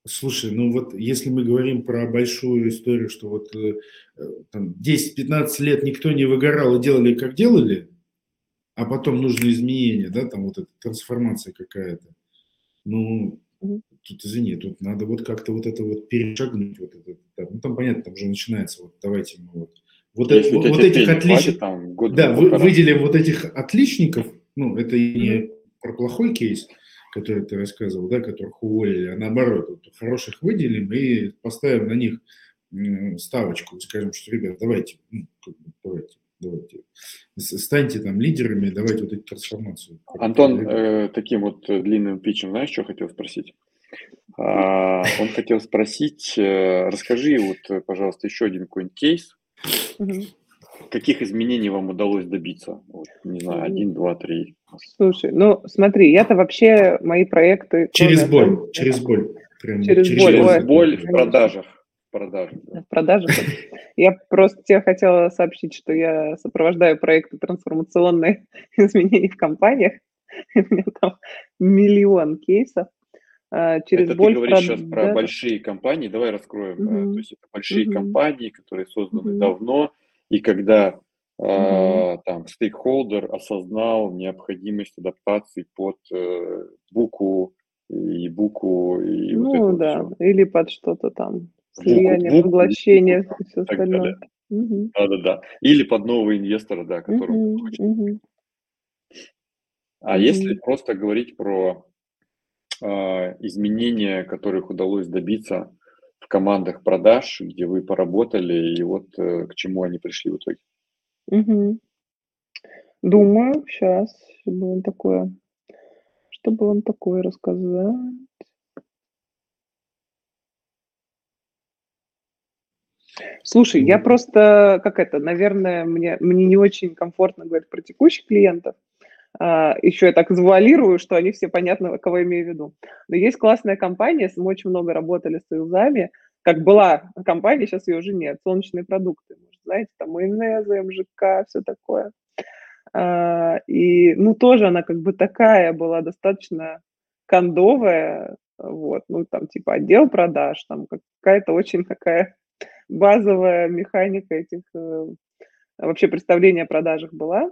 Слушай, ну вот если мы говорим про большую историю, что вот э, там 10-15 лет никто не выгорал и делали, как делали, а потом нужны изменения, да, там вот эта трансформация какая-то. Ну, тут, извини, тут надо вот как-то вот это вот перешагнуть, вот это, да, ну там понятно, там уже начинается, вот давайте мы вот, вот, это, вот, вот этих отличников, да, вы, выделим вот этих отличников, ну, это не про плохой кейс, который ты рассказывал, да, которых уволили, а наоборот, вот, хороших выделим и поставим на них ставочку, скажем, что, ребят, давайте, ну, давайте, Давайте. Станьте там лидерами, давайте вот эту трансформацию. Антон, э, таким вот длинным питчем, знаешь, что хотел спросить? А, он хотел спросить, э, расскажи вот, пожалуйста, еще один какой-нибудь кейс. Каких изменений вам удалось добиться? Вот, не знаю, один, два, три. Слушай, ну смотри, я-то вообще мои проекты... Через боль, через боль. Прям через, через боль, через боль в продажах. В продажах. В продажах. Я просто тебе хотела сообщить, что я сопровождаю проекты трансформационные *laughs* изменений в компаниях. *laughs* У меня там миллион кейсов. А, через это боль ты говоришь прод... сейчас про большие компании, давай раскроем. Угу. То есть это большие угу. компании, которые созданы угу. давно, и когда угу. э, там стейкхолдер осознал необходимость адаптации под э, букву и букву и ну вот да, все. или под что-то там слияние, букву, поглощение, букву, все остальное. Угу. Да, да, да. Или под нового инвестора, да, которому угу, хочет. Угу. А угу. если просто говорить про изменения, которых удалось добиться в командах продаж, где вы поработали, и вот э, к чему они пришли в итоге? Угу. Думаю, сейчас, чтобы он такое, чтобы он такое рассказать. Слушай, я просто, как это, наверное, мне, мне не очень комфортно говорить про текущих клиентов, а, еще я так завуалирую, что они все понятно, кого я имею в виду. Но есть классная компания, мы очень много работали с союзами, как была компания, сейчас ее уже нет, солнечные продукты, знаете, там майонезы, МЖК, все такое. А, и, ну, тоже она как бы такая была достаточно кондовая, вот, ну, там, типа, отдел продаж, там, какая-то очень такая базовая механика этих, э, вообще представления о продажах была.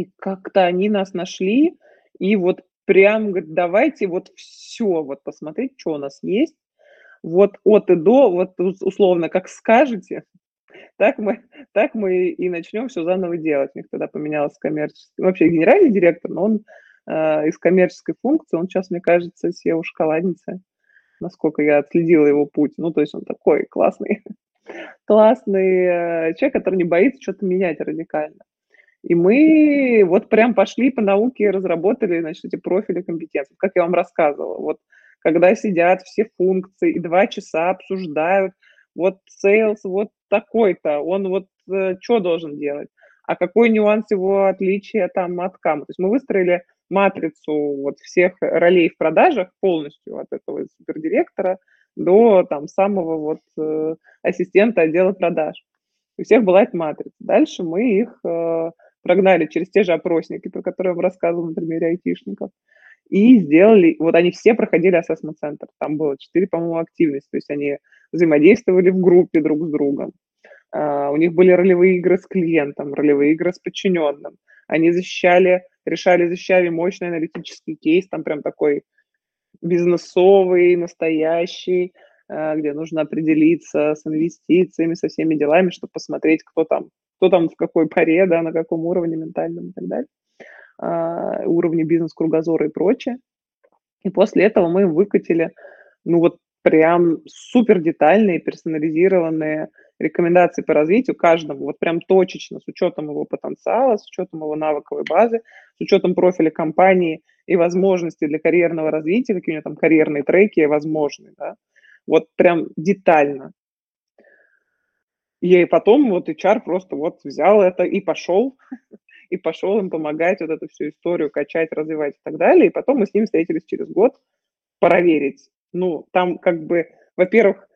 И как-то они нас нашли, и вот прям говорят, давайте вот все, вот посмотреть, что у нас есть. Вот от и до, вот условно, как скажете, *laughs* так мы, так мы и начнем все заново делать. У них тогда поменялось коммерческий, вообще генеральный директор, но он э, из коммерческой функции, он сейчас, мне кажется, SEO-шоколадница, насколько я отследила его путь. Ну, то есть он такой классный, *laughs* классный э, человек, который не боится что-то менять радикально. И мы вот прям пошли по науке и разработали, значит, эти профили компетенций, как я вам рассказывала. Вот когда сидят все функции и два часа обсуждают, вот sales вот такой-то, он вот э, что должен делать, а какой нюанс его отличия там от кама. То есть мы выстроили матрицу вот всех ролей в продажах полностью от этого супердиректора до там самого вот э, ассистента отдела продаж. У всех была эта матрица. Дальше мы их э, прогнали через те же опросники, про которые я вам рассказывала на примере айтишников, и сделали, вот они все проходили ассессмент-центр, там было четыре, по-моему, активности, то есть они взаимодействовали в группе друг с другом, uh, у них были ролевые игры с клиентом, ролевые игры с подчиненным, они защищали, решали, защищали мощный аналитический кейс, там прям такой бизнесовый, настоящий, uh, где нужно определиться с инвестициями, со всеми делами, чтобы посмотреть, кто там кто там в какой паре, да, на каком уровне ментальном и так далее, а, уровне бизнес-кругозора и прочее. И после этого мы выкатили, ну вот прям супер детальные, персонализированные рекомендации по развитию каждому, вот прям точечно, с учетом его потенциала, с учетом его навыковой базы, с учетом профиля компании и возможностей для карьерного развития, какие у него там карьерные треки возможны, да, вот прям детально. И потом вот HR просто вот взял это и пошел, *laughs* и пошел им помогать вот эту всю историю качать, развивать и так далее. И потом мы с ним встретились через год проверить. Ну, там как бы, во-первых,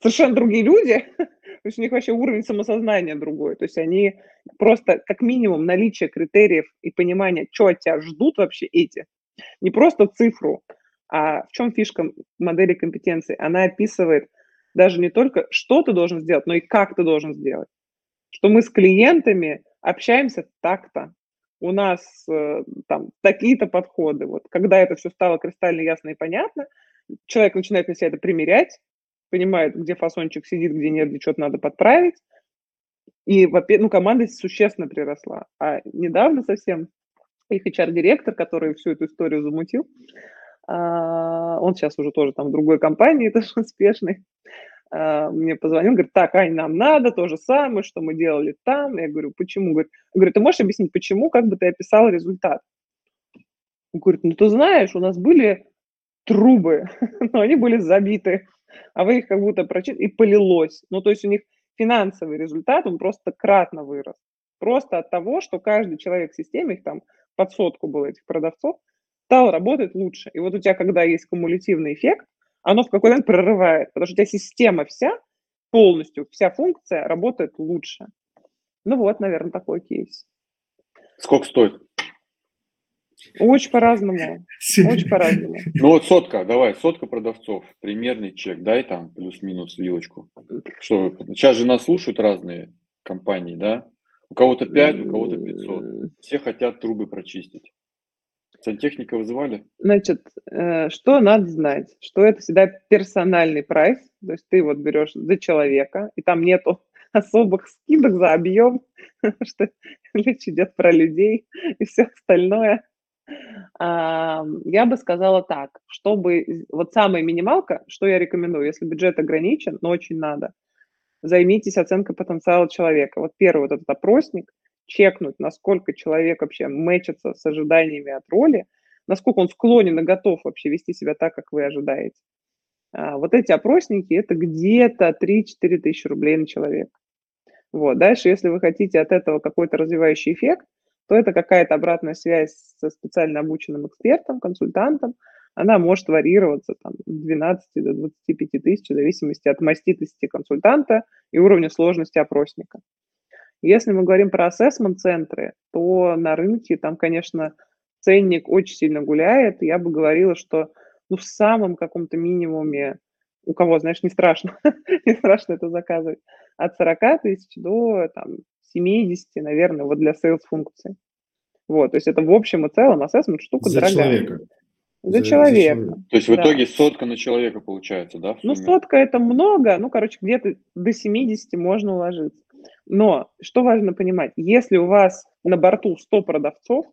совершенно другие люди, *laughs* то есть у них вообще уровень самосознания другой. То есть они просто, как минимум, наличие критериев и понимание, что от тебя ждут вообще эти. Не просто цифру, а в чем фишка модели компетенции? Она описывает – даже не только, что ты должен сделать, но и как ты должен сделать. Что мы с клиентами общаемся так-то, у нас э, там такие-то подходы. Вот когда это все стало кристально ясно и понятно, человек начинает на себя это примерять, понимает, где фасончик сидит, где нет, где что-то надо подправить. И ну, команда существенно приросла. А недавно совсем их HR-директор, который всю эту историю замутил, он сейчас уже тоже там в другой компании, *laughs* тоже успешный, а, мне позвонил, говорит, так, Ань, нам надо то же самое, что мы делали там. Я говорю, почему? Говорит, говорит, ты можешь объяснить, почему, как бы ты описал результат? Он говорит, ну ты знаешь, у нас были трубы, *laughs* но они были забиты, а вы их как будто прочитали, и полилось. Ну, то есть у них финансовый результат, он просто кратно вырос. Просто от того, что каждый человек в системе, их там под сотку было этих продавцов, стал работать лучше. И вот у тебя, когда есть кумулятивный эффект, оно в какой-то момент прорывает, потому что у тебя система вся, полностью, вся функция работает лучше. Ну вот, наверное, такой кейс. Сколько стоит? Очень по-разному. Очень по-разному. Ну вот сотка, давай, сотка продавцов, примерный чек, дай там плюс-минус вилочку. Что, сейчас же нас слушают разные компании, да? У кого-то 5, у кого-то 500. Все хотят трубы прочистить. Сантехника вызывали? Значит, э, что надо знать? Что это всегда персональный прайс, то есть ты вот берешь за человека, и там нету *laughs* особых скидок за объем, *laughs* что речь идет про людей и все остальное. Я бы сказала так, чтобы вот самая минималка, что я рекомендую, если бюджет ограничен, но очень надо, займитесь оценкой потенциала человека. Вот первый вот этот опросник, чекнуть, насколько человек вообще мэчится с ожиданиями от роли, насколько он склонен и готов вообще вести себя так, как вы ожидаете. А, вот эти опросники – это где-то 3-4 тысячи рублей на человека. Вот. Дальше, если вы хотите от этого какой-то развивающий эффект, то это какая-то обратная связь со специально обученным экспертом, консультантом. Она может варьироваться там, от 12 до 25 тысяч в зависимости от маститости консультанта и уровня сложности опросника. Если мы говорим про ассессмент-центры, то на рынке там, конечно, ценник очень сильно гуляет. Я бы говорила, что ну, в самом каком-то минимуме, у кого, знаешь, не страшно, *laughs* не страшно это заказывать, от 40 тысяч до там, 70, наверное, вот для sales-функции. Вот, то есть это в общем и целом ассессмент штука за дорогая. Человека. За, за человека. За То есть в да. итоге сотка на человека получается, да? Ну, сотка это много, ну, короче, где-то до 70 можно уложиться. Но что важно понимать, если у вас на борту 100 продавцов,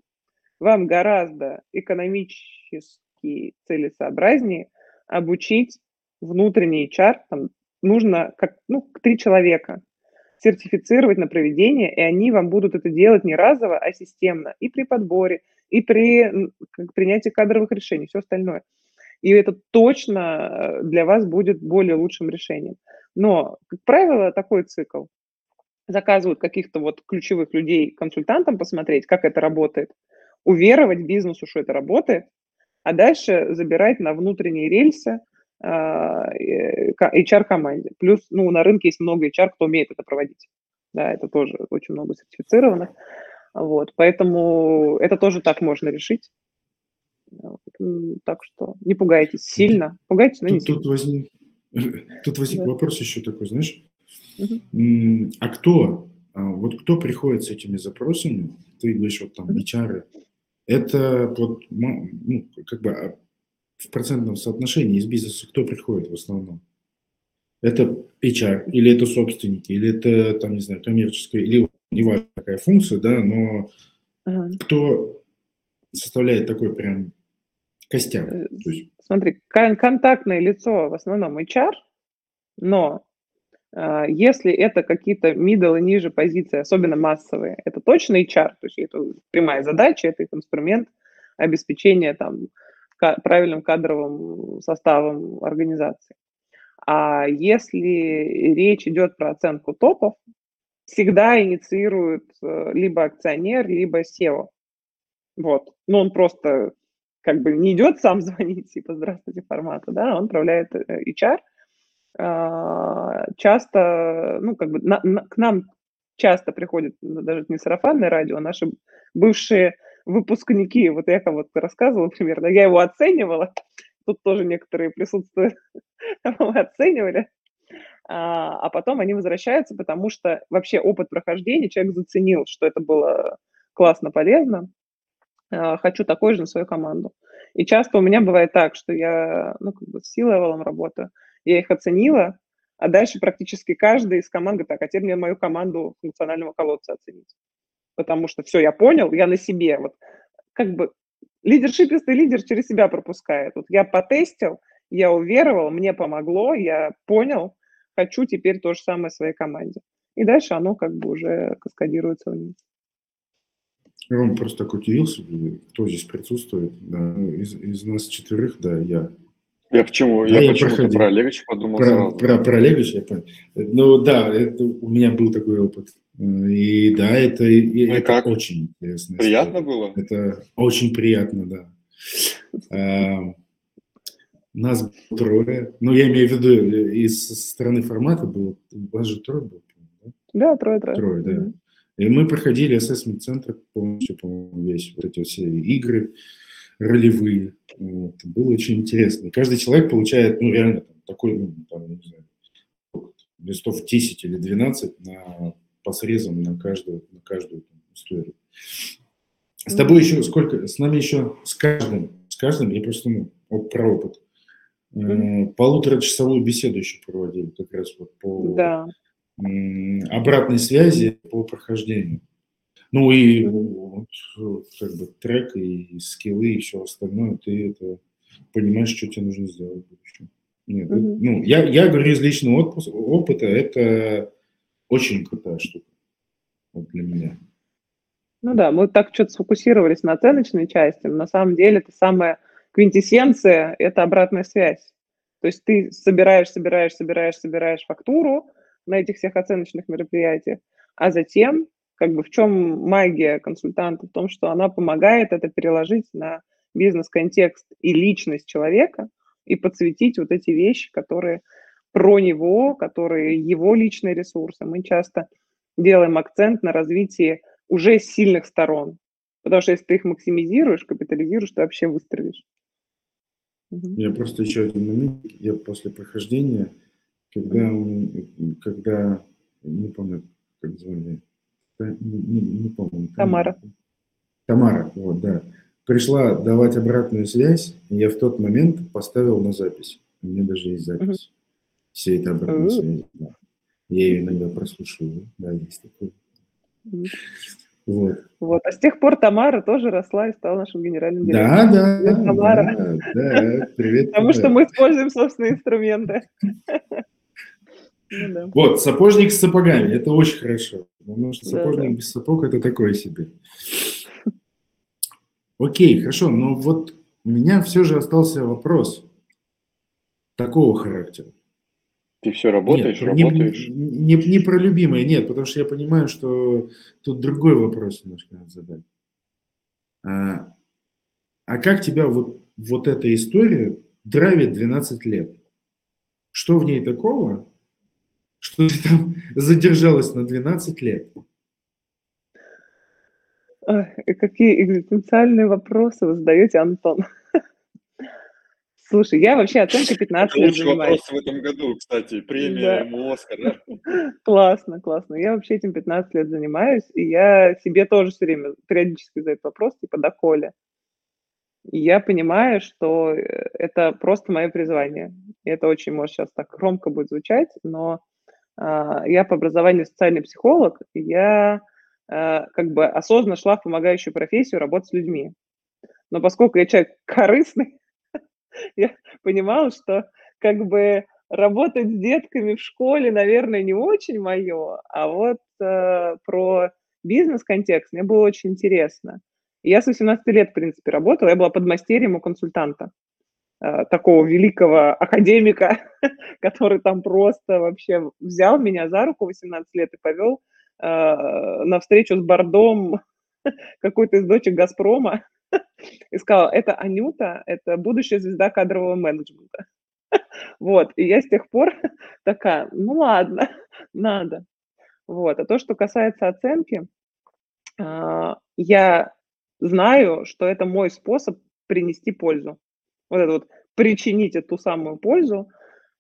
вам гораздо экономически целесообразнее обучить внутренний HR, там нужно как, ну, три человека сертифицировать на проведение, и они вам будут это делать не разово, а системно. И при подборе, и при принятии кадровых решений, все остальное. И это точно э, для вас будет более лучшим решением. Но, как правило, такой цикл. Заказывают каких-то вот ключевых людей консультантам посмотреть, как это работает, уверовать бизнесу, что это работает, а дальше забирать на внутренние рельсы – HR-команде. Плюс, ну, на рынке есть много HR, кто умеет это проводить. Да, это тоже очень много сертифицированных. Вот, поэтому это тоже так можно решить. Так что не пугайтесь сильно. Пугайтесь, но тут, не сильно. Тут возник, *laughs* тут возник да. вопрос еще такой, знаешь, угу. а кто, а вот кто приходит с этими запросами, ты говоришь, вот там HR, это вот, ну, как бы а в процентном соотношении из бизнеса кто приходит в основном? Это HR, или это собственники, или это, там, не знаю, коммерческая, или неважно какая функция, да, но ага. кто составляет такой прям костяк? Э, есть... Смотри, кон- контактное лицо в основном HR, но если это какие-то middle и ниже позиции, особенно массовые, это точно HR, то есть это прямая задача, это их инструмент обеспечения там правильным кадровым составом организации. А если речь идет про оценку топов, всегда инициирует э, либо акционер, либо SEO. Вот. Ну, он просто как бы не идет сам *laughs* звонить, типа, здравствуйте, формата, да, он отправляет э, HR. А, часто, ну, как бы на, на, к нам часто приходит ну, даже не сарафанное радио, а наши бывшие выпускники, вот я кому-то рассказывала примерно, я его оценивала, тут тоже некоторые присутствуют, *laughs* мы оценивали, а, а потом они возвращаются, потому что вообще опыт прохождения человек заценил, что это было классно, полезно, а, хочу такой же на свою команду. И часто у меня бывает так, что я, ну, как бы с силовалом работаю, я их оценила, а дальше практически каждый из команд говорит, так, а теперь мне мою команду функционального колодца оценить потому что все, я понял, я на себе. Вот как бы лидершипистый лидер через себя пропускает. Вот я потестил, я уверовал, мне помогло, я понял, хочу теперь то же самое своей команде. И дальше оно как бы уже каскадируется вниз. Ром просто так удивился, кто здесь присутствует. Да, ну, из, из нас четверых, да, я. Я почему? Да, я, я почему про Олеговича подумал про, сразу. Про, про Олеговича я понял. Ну да, это, у меня был такой опыт. И да, это, и, ну, это как? очень интересно. Приятно было? Это очень приятно, да. А, нас было трое. Ну, я имею в виду, из стороны формата было, у вас же трое было? Да, трое, трое. Трое, да. И мы проходили ассессмент центр полностью, по-моему, весь, вот эти все игры ролевые. Вот. Было очень интересно. И каждый человек получает, ну, реально, там, такой, ну, там, не знаю, листов 10 или 12 на, по срезам на каждую, на каждую там, историю. С тобой еще сколько, с нами еще, с каждым, с каждым, я просто, ну, про опыт, э, полуторачасовую беседу еще проводили как раз вот по да обратной связи по прохождению. Ну и вот, как бы трек и скиллы и все остальное, ты это понимаешь, что тебе нужно сделать в будущем. Нет, mm-hmm. ну, я, я говорю из личного отпуска, опыта, это очень крутая штука вот для меня. Ну да, мы так что-то сфокусировались на оценочной части, но на самом деле это самая квинтэссенция – это обратная связь. То есть ты собираешь, собираешь, собираешь, собираешь фактуру, на этих всех оценочных мероприятиях, а затем, как бы в чем магия консультанта, в том, что она помогает это переложить на бизнес-контекст и личность человека и подсветить вот эти вещи, которые про него, которые его личные ресурсы. Мы часто делаем акцент на развитии уже сильных сторон, потому что если ты их максимизируешь, капитализируешь, ты вообще выстрелишь. Я просто еще один момент. Я после прохождения когда, когда не помню, как звали, не, не, помню. Тамара. Тамара, вот, да. Пришла давать обратную связь, и я в тот момент поставил на запись. У меня даже есть запись. Uh-huh. Все это обратная связь, да. Я ее иногда прослушиваю, да, есть такое. Вот. вот. А с тех пор Тамара тоже росла и стала нашим генеральным директором. Да, да. Тамара. Да, да, привет. Потому что мы используем собственные инструменты. Ну, да. Вот, сапожник с сапогами, это очень хорошо. Потому что сапожник да, да. без сапог это такое себе. Окей, хорошо, но вот у меня все же остался вопрос такого характера. Ты все работаешь, нет, работаешь? Не, не, не про любимое, нет, потому что я понимаю, что тут другой вопрос немножко надо задать. А, а как тебя вот, вот эта история драйвит 12 лет? Что в ней такого, что ты там *laughs* задержалась на 12 лет? Ой, какие экзистенциальные вопросы вы задаете, Антон. *laughs* Слушай, я вообще оценкой 15 лет занимаюсь. вопрос в этом году, кстати, премия да. Оскар. Да? *laughs* Классно, классно. Я вообще этим 15 лет занимаюсь, и я себе тоже все время периодически задаю вопрос, типа, доколе. И я понимаю, что э, это просто мое призвание. И это очень, может, сейчас так громко будет звучать, но я по образованию социальный психолог, я а, как бы осознанно шла в помогающую профессию работать с людьми. Но поскольку я человек *laughs* корыстный, *laughs* я понимала, что как бы работать с детками в школе, наверное, не очень мое, а вот э, про бизнес-контекст мне было очень интересно. Я с 18 лет, в принципе, работала, я была подмастерьем у консультанта. Э, такого великого академика, *laughs* который там просто вообще взял меня за руку 18 лет и повел э, на встречу с Бордом *laughs* какой-то из дочек Газпрома *laughs* и сказал, это Анюта, это будущая звезда кадрового менеджмента. Вот, и я с тех пор такая, ну ладно, надо. Вот, а то, что касается оценки, э, я знаю, что это мой способ принести пользу вот это вот причинить эту самую пользу.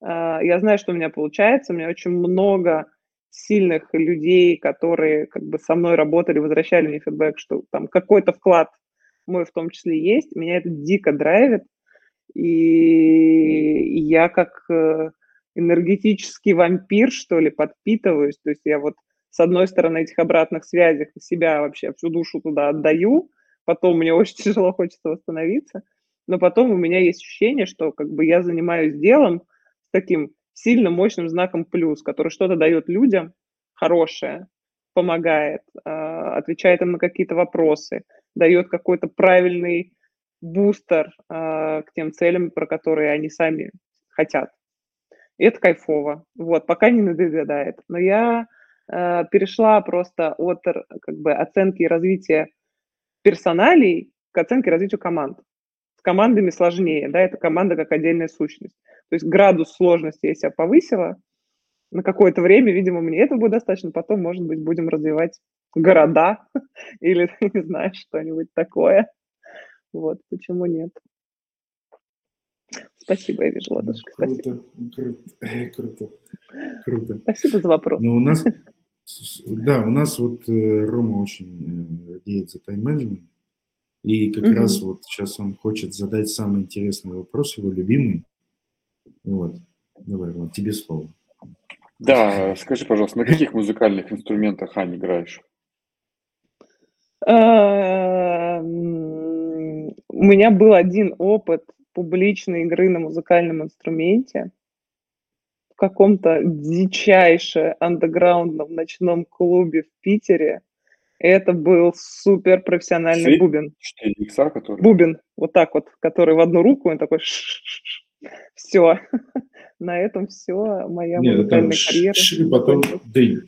А, я знаю, что у меня получается, у меня очень много сильных людей, которые как бы со мной работали, возвращали мне фидбэк, что там какой-то вклад мой в том числе есть. Меня это дико драйвит. И я как э, энергетический вампир, что ли, подпитываюсь. То есть я вот с одной стороны этих обратных связях себя вообще всю душу туда отдаю, потом мне *laughs* очень тяжело хочется восстановиться – но потом у меня есть ощущение, что как бы я занимаюсь делом с таким сильно мощным знаком плюс, который что-то дает людям хорошее, помогает, а, отвечает им на какие-то вопросы, дает какой-то правильный бустер а, к тем целям, про которые они сами хотят. И это кайфово. Вот, пока не надоедает. Но я э, перешла просто от как бы, оценки развития персоналей к оценке и развитию команд. Командами сложнее, да, это команда как отдельная сущность. То есть градус сложности я себя повысила на какое-то время, видимо, мне этого будет достаточно, потом, может быть, будем развивать города *laughs* или, *laughs* не знаю, что-нибудь такое. Вот, почему нет? Спасибо, я вижу, ладошка. Круто, круто, *laughs* круто, круто. Спасибо за вопрос. Ну, у нас, да, у нас вот э, Рома очень э, радеет за тайм-менеджмент, и как угу. раз вот сейчас он хочет задать самый интересный вопрос, его любимый. Вот, давай, Рома, тебе слово. Да, скажи, пожалуйста, на каких музыкальных инструментах, Ань, играешь? Эм, у меня был один опыт публичной игры на музыкальном инструменте в каком-то дичайше андеграундном ночном клубе в Питере. Это был супер профессиональный Си? бубен. 4 икса, который? Бубен, вот так вот, который в одну руку, он такой все. *laughs* На этом все, моя Нет, музыкальная карьера. И потом дынь,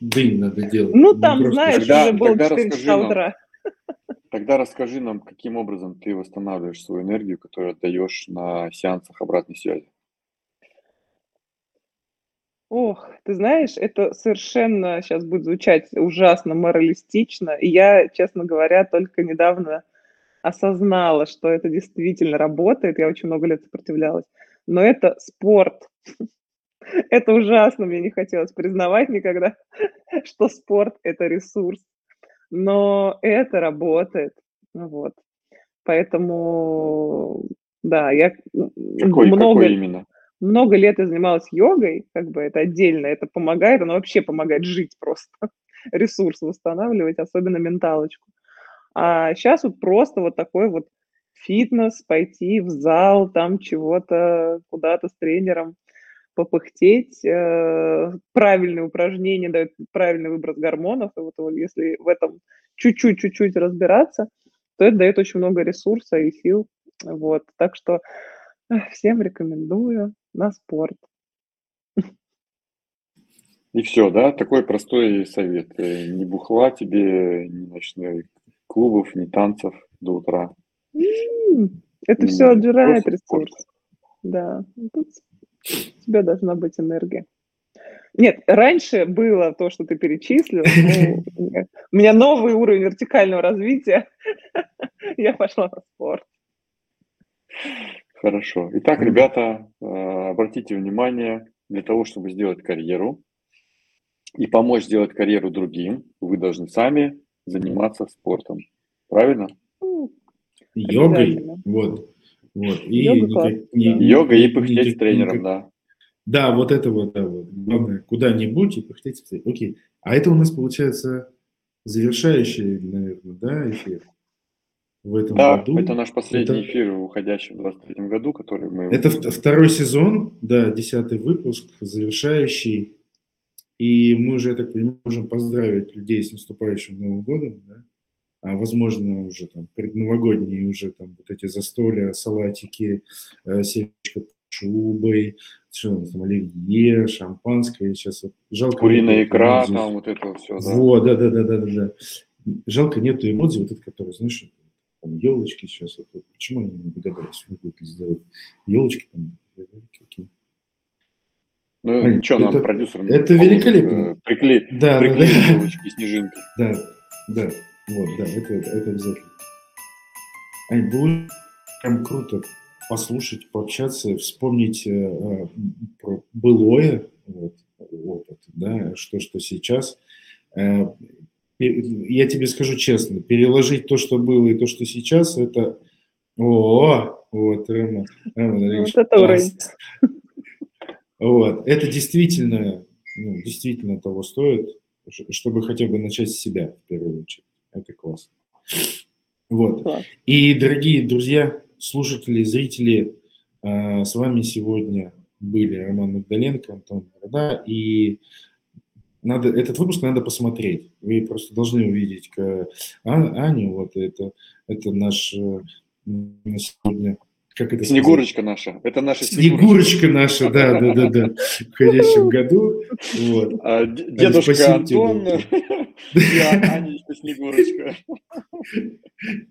дынь надо делать. Ну, там, знаешь, уже было 4 часа утра. Тогда расскажи нам, каким образом ты восстанавливаешь свою энергию, которую отдаешь на сеансах обратной связи. Ох, ты знаешь, это совершенно сейчас будет звучать ужасно моралистично. И я, честно говоря, только недавно осознала, что это действительно работает. Я очень много лет сопротивлялась. Но это спорт. *laughs* Это ужасно, мне не хотелось признавать никогда, *laughs* что спорт – это ресурс но это работает. Ну вот. Поэтому, да, я какой, много, какой именно? Много лет я занималась йогой, как бы это отдельно, это помогает, оно вообще помогает жить просто, *laughs* ресурс восстанавливать, особенно менталочку. А сейчас вот просто вот такой вот фитнес, пойти в зал, там чего-то, куда-то с тренером попыхтеть, э, правильные упражнения дают правильный выброс гормонов, и вот если в этом чуть-чуть-чуть-чуть разбираться, то это дает очень много ресурса и сил. Вот. Так что всем рекомендую на спорт. И все, да? Такой простой совет. Э, ни бухла тебе, ни ночных клубов, ни танцев до утра. Это все отжирает ресурс. Да. Тут у тебя должна быть энергия. Нет, раньше было то, что ты перечислил. *laughs* Ну, у меня новый уровень вертикального развития. *laughs* Я пошла на спорт. Хорошо. Итак, ребята, э, обратите внимание, для того, чтобы сделать карьеру и помочь сделать карьеру другим, вы должны сами заниматься спортом. Правильно? Йогой. Вот. Вот. И Йога, никак, не, Йога и пыхтеть с тренером, никак, да. Да, вот это вот, да, вот. Главное, куда-нибудь и пыхтеть с тренером. Окей. А это у нас получается завершающий, наверное, да, эфир в этом да, году. это наш последний это... эфир в уходящем 23 году, который мы... Это второй сезон, да, десятый выпуск, завершающий. И мы уже, я так понимаю, можем поздравить людей с наступающим Новым годом, да? а возможно уже там предновогодние уже там вот эти застолья, салатики, э, семечко шубой, что там, оливье, шампанское, сейчас вот, жалко. Куриная икра, там вот это все, да. Вот, да, да, да, да, да. Жалко нету эмодзи, вот это, который, знаешь, там елочки сейчас, вот, вот, почему они не догадались выглядеть сделать елочки там, какие ну, а, что нам, продюсер? Это великолепно. Э, прикли, да, приклеить да, елочки, снежинки. Да, да. Вот, да, это, это обязательно. Ань, было прям круто послушать, пообщаться, вспомнить э, э, про былое вот, опыт, да, что, что сейчас. Э, я тебе скажу честно, переложить то, что было и то, что сейчас, это... О, вот, Рома, Рома вот это уровень. Вот, это действительно, ну, действительно того стоит, чтобы хотя бы начать с себя, в первую очередь. Это классно. Вот. Класс. И, дорогие друзья, слушатели, зрители, э, с вами сегодня были Роман Магдаленко, Антон Борода, и надо, этот выпуск надо посмотреть. Вы просто должны увидеть а, Аню, вот это, это наш э, сегодня как это Снегурочка сказать? наша. Это наша Снегурочка. Снегурочка наша, да, да, да, да. В входящем году. Вот. А, дедушка Спасибо Антон и Аня Снегурочка.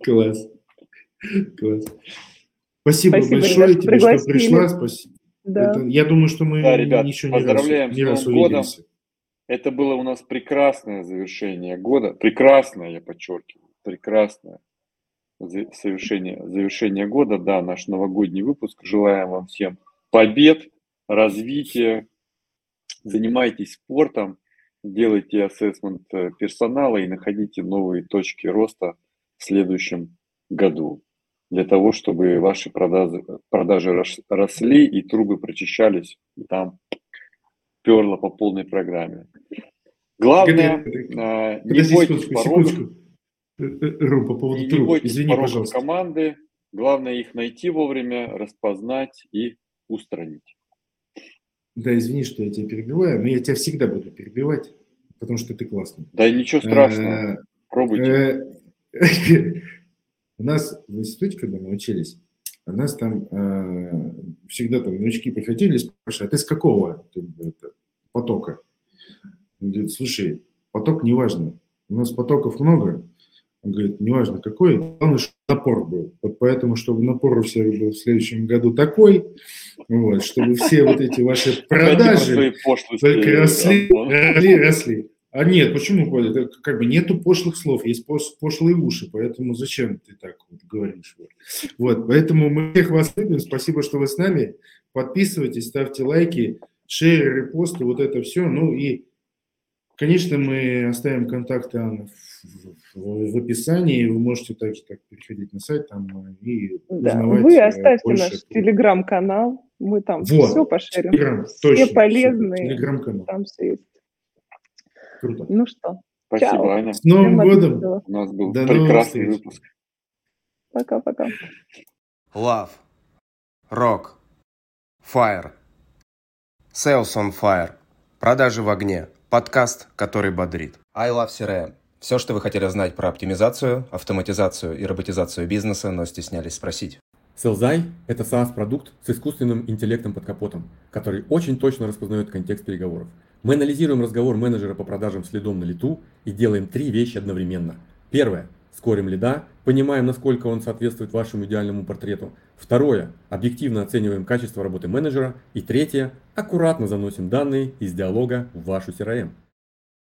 Класс. Класс. Спасибо, Спасибо большое ребят, тебе, что пришла. Спасибо. Да. Это, я думаю, что мы да, ребят, еще не раз, не раз увидимся. Годом. Это было у нас прекрасное завершение года. Прекрасное, я подчеркиваю. Прекрасное завершение, завершение года, да, наш новогодний выпуск. Желаем вам всем побед, развития, занимайтесь спортом, делайте ассессмент э, персонала и находите новые точки роста в следующем году для того, чтобы ваши продажи, продажи росли и трубы прочищались, и там перло по полной программе. Главное, э, не бойтесь порогов. Э, э, по поводу не труб. Извини, пожалуйста. команды. Главное их найти вовремя, распознать и устранить. Да, извини, что я тебя перебиваю, но я тебя всегда буду перебивать, потому что ты классный. Да ничего страшного. Пробуйте. *laughs* У нас в институте, когда мы учились, нас там всегда там новички приходили и спрашивали, а ты с какого потока? Он говорит, слушай, поток не важно. У нас потоков много, он говорит, неважно какой, главное, чтобы напор был. Вот поэтому, чтобы напор у всех был в следующем году такой, вот, чтобы все вот эти ваши продажи только росли, росли, росли. А нет, почему? Как бы нету пошлых слов, есть пошлые уши, поэтому зачем ты так вот говоришь? Вот, поэтому мы всех вас любим, спасибо, что вы с нами. Подписывайтесь, ставьте лайки, шеры, репосты, вот это все. Ну и Конечно, мы оставим контакты Анны в, в, описании. Вы можете также так переходить на сайт там и да. Вы э, оставьте наш телеграм-канал. Мы там вот. все пошарим. Телеграм, все точно, полезные. Телеграм-канал. Там все есть. Круто. Ну что, Спасибо, Чао. Аня. С Новым Всем годом! У нас был До прекрасный выпуск. Пока-пока. Love. Rock. Fire. Sales on fire. Продажи в огне. Подкаст, который бодрит. I Love CRM. Все, что вы хотели знать про оптимизацию, автоматизацию и роботизацию бизнеса, но стеснялись спросить. Селзай – это SaaS-продукт с искусственным интеллектом под капотом, который очень точно распознает контекст переговоров. Мы анализируем разговор менеджера по продажам следом на лету и делаем три вещи одновременно. Первое – скорим лида, понимаем, насколько он соответствует вашему идеальному портрету. Второе – объективно оцениваем качество работы менеджера. И третье – аккуратно заносим данные из диалога в вашу CRM.